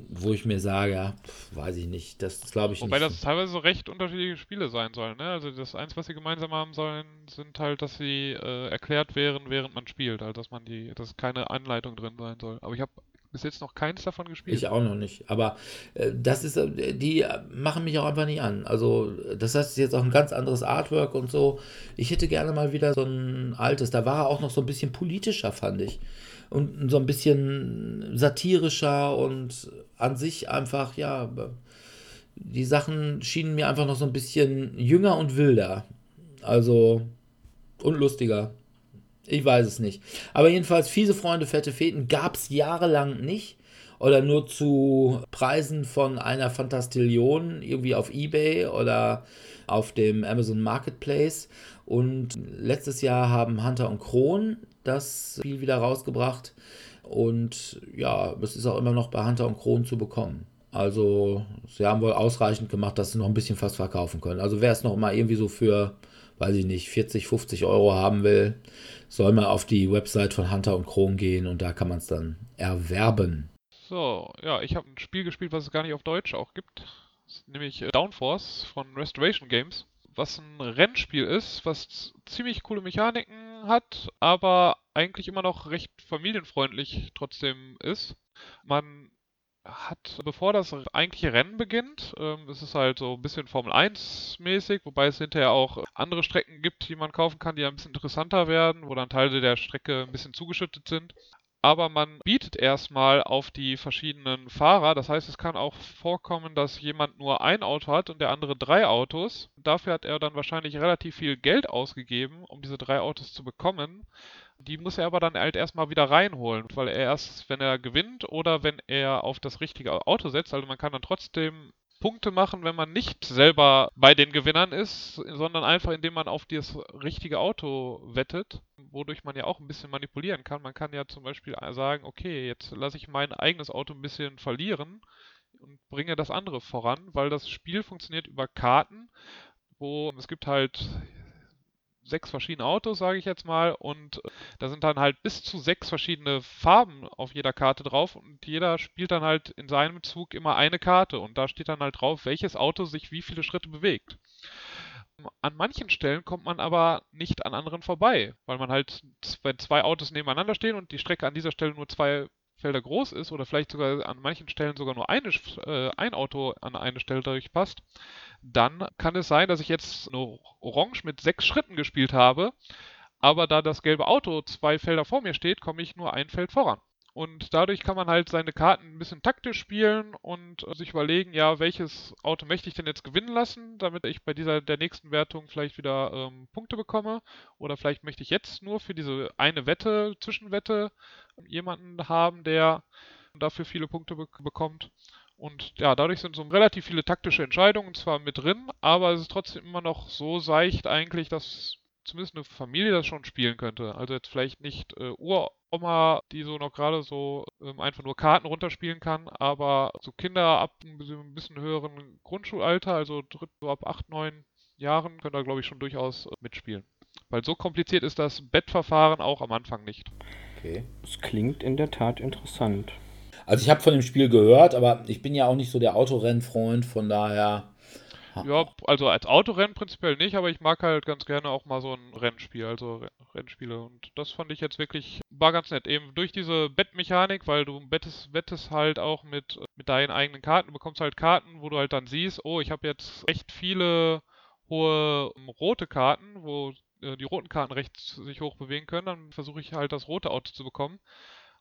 Wo ich mir sage, ja, weiß ich nicht. Das glaube ich Wobei nicht. das teilweise so recht unterschiedliche Spiele sein sollen. Ne? Also das eins, was sie gemeinsam haben sollen, sind halt, dass sie äh, erklärt wären, während man spielt. Also dass man die, dass keine Anleitung drin sein soll. Aber ich habe bis jetzt noch keins davon gespielt. Ich auch noch nicht. Aber äh, das ist, äh, die machen mich auch einfach nicht an. Also, das heißt jetzt auch ein ganz anderes Artwork und so. Ich hätte gerne mal wieder so ein altes. Da war er auch noch so ein bisschen politischer, fand ich. Und so ein bisschen satirischer und an sich einfach, ja, die Sachen schienen mir einfach noch so ein bisschen jünger und wilder. Also, und lustiger. Ich weiß es nicht. Aber jedenfalls, fiese Freunde, fette Feten gab es jahrelang nicht. Oder nur zu Preisen von einer Fantastillion, irgendwie auf Ebay oder auf dem Amazon Marketplace. Und letztes Jahr haben Hunter und Kron das Spiel wieder rausgebracht. Und ja, es ist auch immer noch bei Hunter und Kron zu bekommen. Also, sie haben wohl ausreichend gemacht, dass sie noch ein bisschen fast verkaufen können. Also, wer es noch mal irgendwie so für, weiß ich nicht, 40, 50 Euro haben will, soll mal auf die Website von Hunter und Kron gehen und da kann man es dann erwerben. So, ja, ich habe ein Spiel gespielt, was es gar nicht auf Deutsch auch gibt. Nämlich äh, Downforce von Restoration Games. Was ein Rennspiel ist, was ziemlich coole Mechaniken hat, aber eigentlich immer noch recht familienfreundlich trotzdem ist. Man hat, bevor das eigentliche Rennen beginnt, ähm, es ist halt so ein bisschen Formel 1 mäßig, wobei es hinterher auch andere Strecken gibt, die man kaufen kann, die ein bisschen interessanter werden, wo dann Teile der Strecke ein bisschen zugeschüttet sind. Aber man bietet erstmal auf die verschiedenen Fahrer. Das heißt, es kann auch vorkommen, dass jemand nur ein Auto hat und der andere drei Autos. Dafür hat er dann wahrscheinlich relativ viel Geld ausgegeben, um diese drei Autos zu bekommen. Die muss er aber dann halt erstmal wieder reinholen, weil er erst, wenn er gewinnt oder wenn er auf das richtige Auto setzt, also man kann dann trotzdem Punkte machen, wenn man nicht selber bei den Gewinnern ist, sondern einfach indem man auf das richtige Auto wettet, wodurch man ja auch ein bisschen manipulieren kann. Man kann ja zum Beispiel sagen, okay, jetzt lasse ich mein eigenes Auto ein bisschen verlieren und bringe das andere voran, weil das Spiel funktioniert über Karten, wo es gibt halt sechs verschiedene Autos, sage ich jetzt mal, und äh, da sind dann halt bis zu sechs verschiedene Farben auf jeder Karte drauf und jeder spielt dann halt in seinem Zug immer eine Karte und da steht dann halt drauf, welches Auto sich wie viele Schritte bewegt. An manchen Stellen kommt man aber nicht an anderen vorbei, weil man halt, wenn zwei Autos nebeneinander stehen und die Strecke an dieser Stelle nur zwei Felder groß ist oder vielleicht sogar an manchen Stellen sogar nur eine, äh, ein Auto an eine Stelle durchpasst, dann kann es sein, dass ich jetzt eine Orange mit sechs Schritten gespielt habe, aber da das gelbe Auto zwei Felder vor mir steht, komme ich nur ein Feld voran. Und dadurch kann man halt seine Karten ein bisschen taktisch spielen und sich überlegen, ja, welches Auto möchte ich denn jetzt gewinnen lassen, damit ich bei dieser der nächsten Wertung vielleicht wieder ähm, Punkte bekomme. Oder vielleicht möchte ich jetzt nur für diese eine Wette, Zwischenwette, jemanden haben, der dafür viele Punkte be bekommt. Und ja, dadurch sind so relativ viele taktische Entscheidungen zwar mit drin, aber es ist trotzdem immer noch so seicht eigentlich, dass zumindest eine Familie das schon spielen könnte. Also jetzt vielleicht nicht äh, Uroma, die so noch gerade so ähm, einfach nur Karten runterspielen kann, aber so Kinder ab ein bisschen höheren Grundschulalter, also so ab 8, 9 Jahren, können da glaube ich schon durchaus äh, mitspielen. Weil so kompliziert ist das Bettverfahren auch am Anfang nicht. Okay. Es klingt in der Tat interessant. Also ich habe von dem Spiel gehört, aber ich bin ja auch nicht so der Autorennfreund, von daher ja, also als Autorennen prinzipiell nicht, aber ich mag halt ganz gerne auch mal so ein Rennspiel, also Rennspiele. Und das fand ich jetzt wirklich, war ganz nett. Eben durch diese Bettmechanik, weil du wettest, wettest halt auch mit, mit deinen eigenen Karten. Du bekommst halt Karten, wo du halt dann siehst, oh, ich habe jetzt echt viele hohe um, rote Karten, wo äh, die roten Karten recht sich hoch bewegen können. Dann versuche ich halt das rote Auto zu bekommen.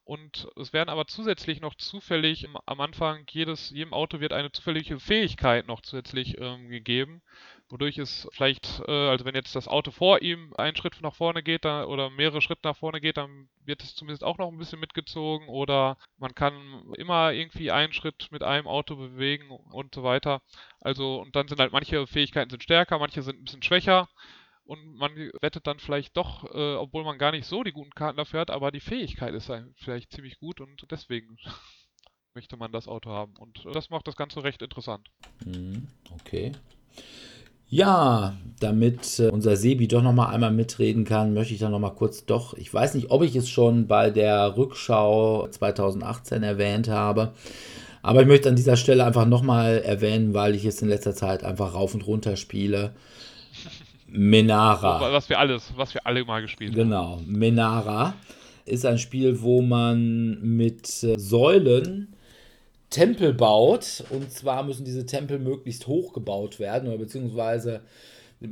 Und es werden aber zusätzlich noch zufällig am Anfang jedes, jedem Auto wird eine zufällige Fähigkeit noch zusätzlich ähm, gegeben, wodurch es vielleicht, äh, also wenn jetzt das Auto vor ihm einen Schritt nach vorne geht dann, oder mehrere Schritte nach vorne geht, dann wird es zumindest auch noch ein bisschen mitgezogen oder man kann immer irgendwie einen Schritt mit einem Auto bewegen und so weiter. Also und dann sind halt manche Fähigkeiten sind stärker, manche sind ein bisschen schwächer und man wettet dann vielleicht doch, äh, obwohl man gar nicht so die guten Karten dafür hat, aber die Fähigkeit ist vielleicht ziemlich gut und deswegen möchte man das Auto haben. Und das macht das Ganze recht interessant. Mhm, okay. Ja, damit äh, unser Sebi doch noch mal einmal mitreden kann, möchte ich dann noch mal kurz doch, ich weiß nicht, ob ich es schon bei der Rückschau 2018 erwähnt habe, aber ich möchte an dieser Stelle einfach noch mal erwähnen, weil ich es in letzter Zeit einfach rauf und runter spiele. Menara. Was wir alles, was wir alle mal gespielt haben. Genau, Menara ist ein Spiel, wo man mit äh, Säulen Tempel baut. Und zwar müssen diese Tempel möglichst hoch gebaut werden, oder beziehungsweise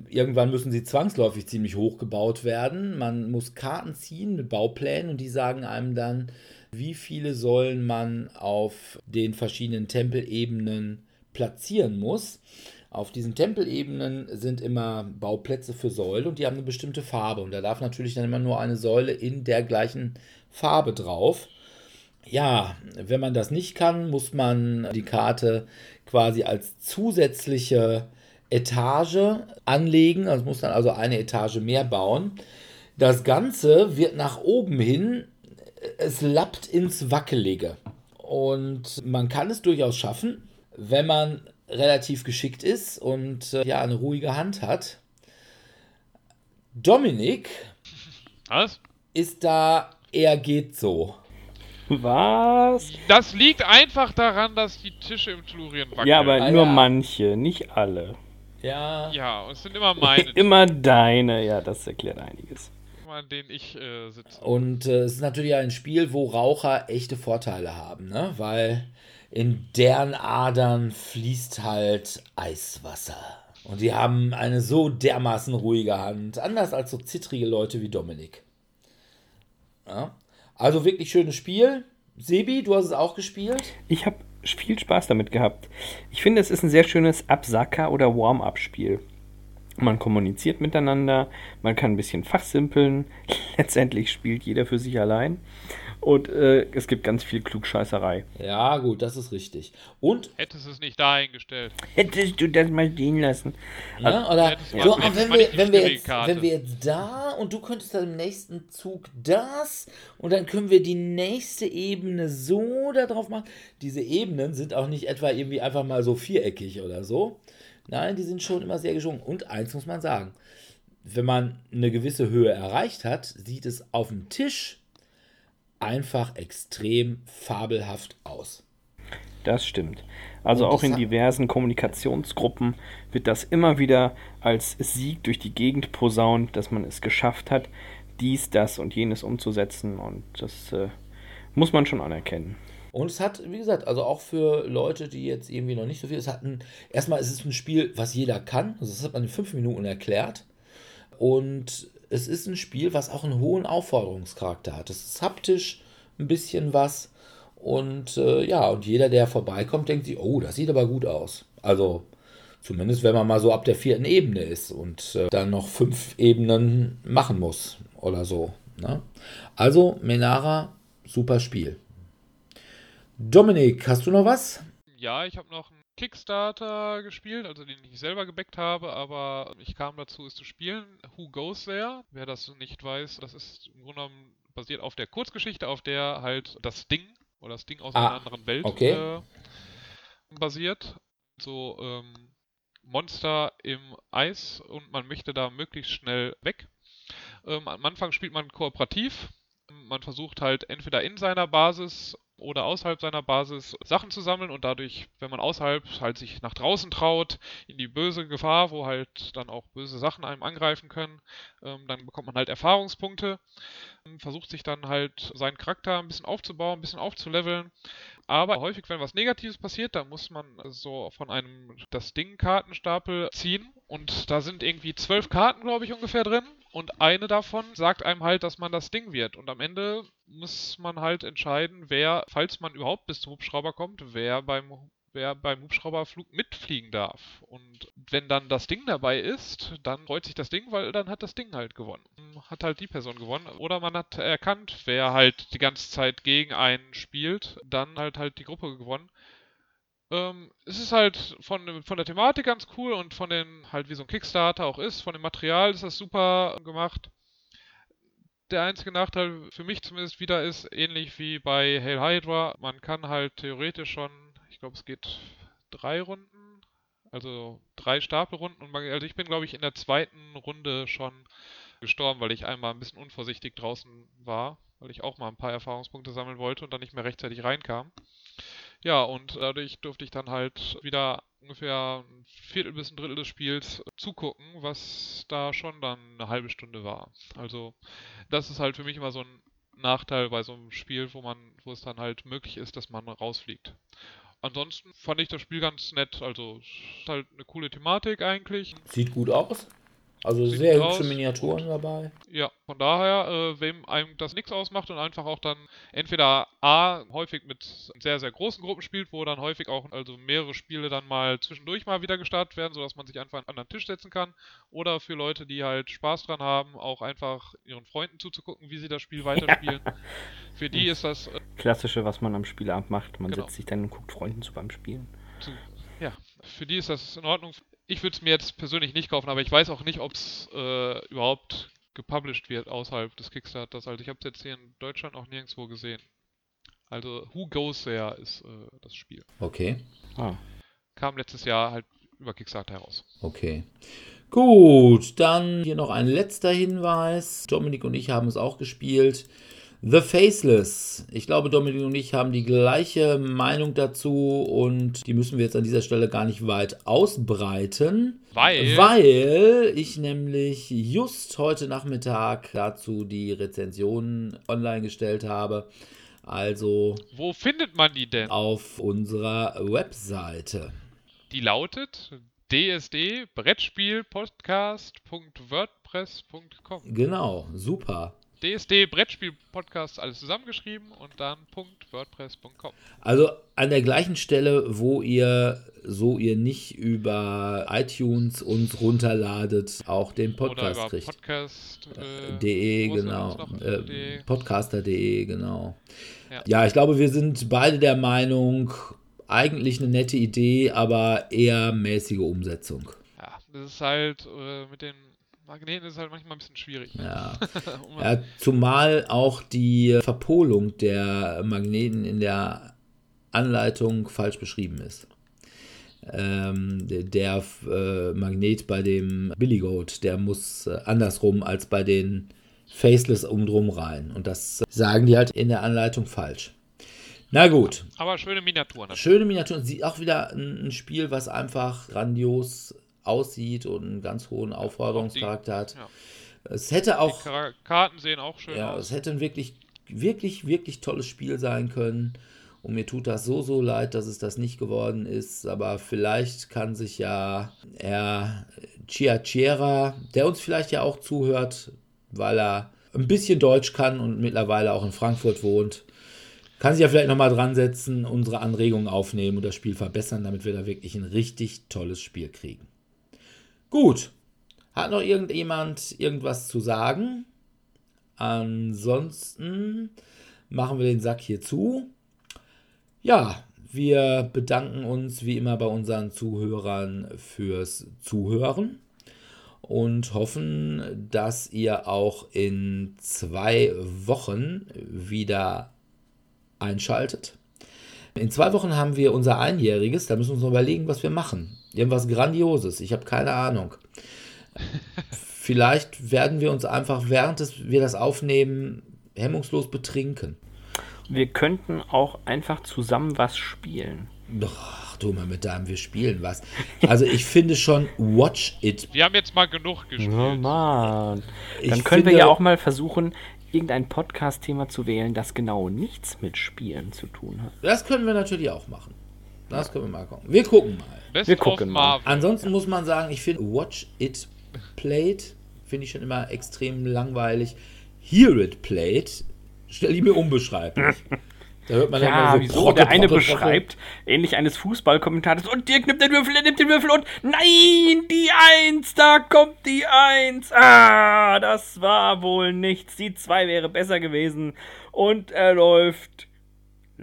irgendwann müssen sie zwangsläufig ziemlich hoch gebaut werden. Man muss Karten ziehen mit Bauplänen und die sagen einem dann, wie viele Säulen man auf den verschiedenen Tempelebenen platzieren muss. Auf diesen Tempelebenen sind immer Bauplätze für Säule und die haben eine bestimmte Farbe. Und da darf natürlich dann immer nur eine Säule in der gleichen Farbe drauf. Ja, wenn man das nicht kann, muss man die Karte quasi als zusätzliche Etage anlegen. Also muss dann also eine Etage mehr bauen. Das Ganze wird nach oben hin, es lappt ins Wackelige. Und man kann es durchaus schaffen, wenn man relativ geschickt ist und äh, ja, eine ruhige Hand hat. Dominik Was? ist da eher geht so. Was? Das liegt einfach daran, dass die Tische im Tellurien wackeln. Ja, aber Ah, nur ja. manche, nicht alle. Ja. Ja, es sind immer meine, Immer deine, ja, das erklärt einiges. an denen ich äh, sitze. Und äh, es ist natürlich ein Spiel, wo Raucher echte Vorteile haben, ne? Weil in deren Adern fließt halt Eiswasser. Und die haben eine so dermaßen ruhige Hand, anders als so zittrige Leute wie Dominik. Ja. Also wirklich schönes Spiel. Sebi, du hast es auch gespielt? Ich habe viel Spaß damit gehabt. Ich finde, es ist ein sehr schönes Absacker- oder Warm-up-Spiel. Man kommuniziert miteinander, man kann ein bisschen fachsimpeln. Letztendlich spielt jeder für sich allein. Und äh, es gibt ganz viel Klugscheißerei. Ja, gut, das ist richtig. Und Hättest es nicht dahingestellt. Hättest du das mal stehen lassen? Ne? Oder Ja, das so, wenn, wir, wenn, wir jetzt, wenn wir jetzt da und du könntest dann im nächsten Zug das und dann können wir die nächste Ebene so da drauf machen. Diese Ebenen sind auch nicht etwa irgendwie einfach mal so viereckig oder so. Nein, die sind schon immer sehr geschwungen. Und eins muss man sagen, wenn man eine gewisse Höhe erreicht hat, sieht es auf dem Tisch einfach extrem fabelhaft aus. Das stimmt. Also auch in diversen Kommunikationsgruppen wird das immer wieder als Sieg durch die Gegend posaunt, dass man es geschafft hat, dies, das und jenes umzusetzen. Und das äh, muss man schon anerkennen. Und es hat, wie gesagt, also auch für Leute, die jetzt irgendwie noch nicht so viel, es hat ein, erstmal ist es ein Spiel, was jeder kann. Also das hat man in fünf Minuten erklärt. Und es ist ein Spiel, was auch einen hohen Aufforderungscharakter hat. Es ist haptisch ein bisschen was. Und äh, ja, und jeder, der vorbeikommt, denkt sich, oh, das sieht aber gut aus. Also zumindest, wenn man mal so ab der vierten Ebene ist und äh, dann noch fünf Ebenen machen muss oder so. Ne? Also, Menara, super Spiel. Dominik, hast du noch was? Ja, ich habe noch einen Kickstarter gespielt, also den ich selber gebackt habe, aber ich kam dazu, es zu spielen. Who Goes There? Wer das nicht weiß, das ist im Grunde genommen basiert auf der Kurzgeschichte, auf der halt das Ding oder das Ding aus Ah, einer anderen Welt okay. äh, basiert. So ähm, Monster im Eis und man möchte da möglichst schnell weg. Ähm, am Anfang spielt man kooperativ. Man versucht halt entweder in seiner Basis oder außerhalb seiner Basis Sachen zu sammeln und dadurch, wenn man außerhalb halt sich nach draußen traut, in die böse Gefahr, wo halt dann auch böse Sachen einem angreifen können, ähm, dann bekommt man halt Erfahrungspunkte, ähm, versucht sich dann halt seinen Charakter ein bisschen aufzubauen, ein bisschen aufzuleveln. Aber häufig, wenn was Negatives passiert, dann muss man so von einem das Ding Kartenstapel ziehen und da sind irgendwie zwölf Karten, glaube ich, ungefähr drin. Und eine davon sagt einem halt, dass man das Ding wird. Und am Ende muss man halt entscheiden, wer, falls man überhaupt bis zum Hubschrauber kommt, wer beim wer beim Hubschrauberflug mitfliegen darf. Und wenn dann das Ding dabei ist, dann freut sich das Ding, weil dann hat das Ding halt gewonnen. Hat halt die Person gewonnen. Oder man hat erkannt, wer halt die ganze Zeit gegen einen spielt, dann halt halt die Gruppe gewonnen. Ähm, es ist halt von, von der Thematik ganz cool und von den, halt wie so ein Kickstarter auch ist, von dem Material ist das super gemacht. Der einzige Nachteil für mich zumindest wieder ist, ähnlich wie bei Hail Hydra, man kann halt theoretisch schon glaube, es geht drei Runden, also drei Stapelrunden. Und man, also ich bin, glaube ich, in der zweiten Runde schon gestorben, weil ich einmal ein bisschen unvorsichtig draußen war, weil ich auch mal ein paar Erfahrungspunkte sammeln wollte und dann nicht mehr rechtzeitig reinkam. Ja, und dadurch durfte ich dann halt wieder ungefähr ein Viertel bis ein Drittel des Spiels zugucken, was da schon dann eine halbe Stunde war. Also das ist halt für mich immer so ein Nachteil bei so einem Spiel, wo man, wo es dann halt möglich ist, dass man rausfliegt ansonsten fand ich das Spiel ganz nett. Also ist halt eine coole Thematik eigentlich. Sieht gut aus. Also Sieht sehr hübsche Miniaturen dabei. Ja, von daher, äh, wem einem das nichts ausmacht und einfach auch dann entweder A, häufig mit sehr, sehr großen Gruppen spielt, wo dann häufig auch also mehrere Spiele dann mal zwischendurch mal wieder gestartet werden, sodass man sich einfach an einen anderen Tisch setzen kann. Oder für Leute, die halt Spaß dran haben, auch einfach ihren Freunden zuzugucken, wie sie das Spiel weiterspielen. für die ist das. Äh, Klassische, was man am Spielabend macht. Man genau. setzt sich dann und guckt Freunden zu beim Spielen. Zu, ja, für die ist das in Ordnung ich würde es mir jetzt persönlich nicht kaufen, aber ich weiß auch nicht, ob es äh, überhaupt gepublished wird außerhalb des Kickstarters. Also ich habe es jetzt hier in Deutschland auch nirgendwo gesehen. Also Who Goes There ist äh, das Spiel. Okay. Ah. Kam letztes Jahr halt über Kickstarter heraus. Okay. Gut, dann hier noch ein letzter Hinweis. Dominik und ich haben es auch gespielt. The Faceless. Ich glaube, Dominik und ich haben die gleiche Meinung dazu und die müssen wir jetzt an dieser Stelle gar nicht weit ausbreiten. Weil? Weil ich nämlich just heute Nachmittag dazu die Rezensionen online gestellt habe. Also. Wo findet man die denn? Auf unserer Webseite. Die lautet dsd-brettspielpodcast.wordpress.com. Genau, super. DSD Brettspiel Podcast alles zusammengeschrieben und dann .wordpress.com. Also an der gleichen Stelle, wo ihr so ihr nicht über iTunes uns runterladet, auch den Podcast Oder kriegt. Podcast.de, äh, genau. Äh, Podcaster.de, genau. Ja. ja, ich glaube, wir sind beide der Meinung, eigentlich eine nette Idee, aber eher mäßige Umsetzung. Ja, das ist halt äh, mit den Magneten ist halt manchmal ein bisschen schwierig. Ja. ja. Zumal auch die Verpolung der Magneten in der Anleitung falsch beschrieben ist. Ähm, der äh, Magnet bei dem Billy Goat, der muss äh, andersrum als bei den Faceless umdrum rein. Und das sagen die halt in der Anleitung falsch. Na gut. Aber schöne Miniaturen. Schöne Miniaturen. Sie auch wieder ein, ein Spiel, was einfach grandios aussieht und einen ganz hohen Aufforderungscharakter hat. Ja. Es hätte auch. Die Karten sehen auch schön ja, aus. Es hätte ein wirklich, wirklich, wirklich tolles Spiel sein können. Und mir tut das so, so leid, dass es das nicht geworden ist. Aber vielleicht kann sich ja Herr Chiachiera, der uns vielleicht ja auch zuhört, weil er ein bisschen Deutsch kann und mittlerweile auch in Frankfurt wohnt, kann sich ja vielleicht nochmal dran setzen, unsere Anregungen aufnehmen und das Spiel verbessern, damit wir da wirklich ein richtig tolles Spiel kriegen. Gut. Hat noch irgendjemand irgendwas zu sagen? Ansonsten machen wir den Sack hier zu. Ja, wir bedanken uns wie immer bei unseren Zuhörern fürs Zuhören und hoffen, dass ihr auch in zwei Wochen wieder einschaltet. In zwei Wochen haben wir unser Einjähriges, da müssen wir uns noch überlegen, was wir machen. Irgendwas Grandioses, ich habe keine Ahnung. Vielleicht werden wir uns einfach, während wir das aufnehmen, hemmungslos betrinken. Wir könnten auch einfach zusammen was spielen. Doch, du mal mit deinem, wir spielen was. Also ich finde schon, watch it. Wir haben jetzt mal genug gespielt. Oh Mann. Dann ich können finde, wir ja auch mal versuchen, irgendein Podcast-Thema zu wählen, das genau nichts mit Spielen zu tun hat. Das können wir natürlich auch machen. Das können wir mal gucken. Wir gucken mal. Best wir gucken mal. Ansonsten muss man sagen, ich finde Watch It Played finde ich schon immer extrem langweilig. Hear It Played stelle ich mir unbeschreiblich. Da hört man Ja, dann immer so wieso? Procke, der eine Procke. beschreibt, ähnlich eines Fußballkommentators, und Dirk nimmt den Würfel, er nimmt den Würfel und nein, die Eins, da kommt die Eins. Ah, das war wohl nichts. Die Zwei wäre besser gewesen. Und er läuft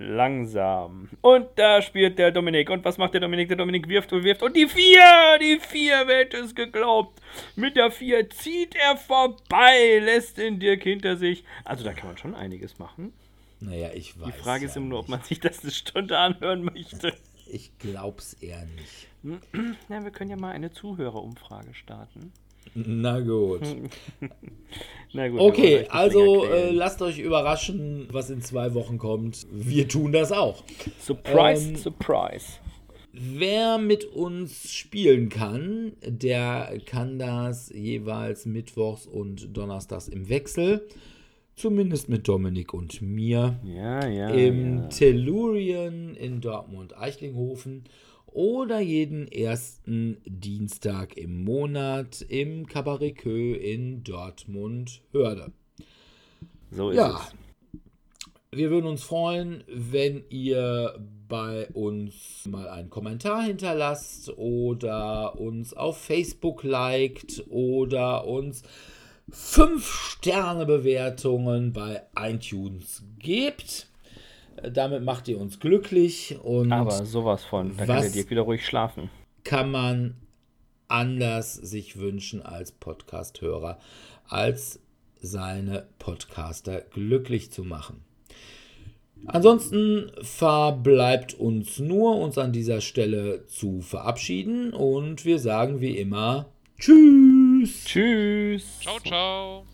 langsam. Und da spielt der Dominik. Und was macht der Dominik? Der Dominik wirft und wirft. Und die Vier, die Vier, wer hätte es geglaubt? Mit der Vier zieht er vorbei, lässt den Dirk hinter sich. Also da kann man schon einiges machen. Naja, ich weiß. Die Frage ist ja immer nur, ob man sich das eine Stunde anhören möchte. Ich glaub's eher nicht. Na, wir können ja mal eine Zuhörerumfrage starten. Na gut. Na gut, Okay, also äh, lasst euch überraschen, was in zwei Wochen kommt. Wir tun das auch. Surprise, ähm, Surprise. Wer mit uns spielen kann, der kann das jeweils mittwochs und donnerstags im Wechsel. Zumindest mit Dominik und mir. Ja, ja. Im ja. Tellurien in Dortmund-Eichlinghofen oder jeden ersten Dienstag im Monat im Cabaret Kö in Dortmund-Hörde. So ist Ja. es. Wir würden uns freuen, wenn ihr bei uns mal einen Kommentar hinterlasst oder uns auf Facebook liked oder uns 5-Sterne-Bewertungen bei iTunes gebt. Damit macht ihr uns glücklich und Aber sowas von. Da kann Was? der Dirk wieder ruhig schlafen. kann man anders sich wünschen als Podcast-Hörer, als seine Podcaster glücklich zu machen. Ansonsten verbleibt uns nur, uns an dieser Stelle zu verabschieden und wir sagen wie immer Tschüss. Tschüss. Ciao, ciao.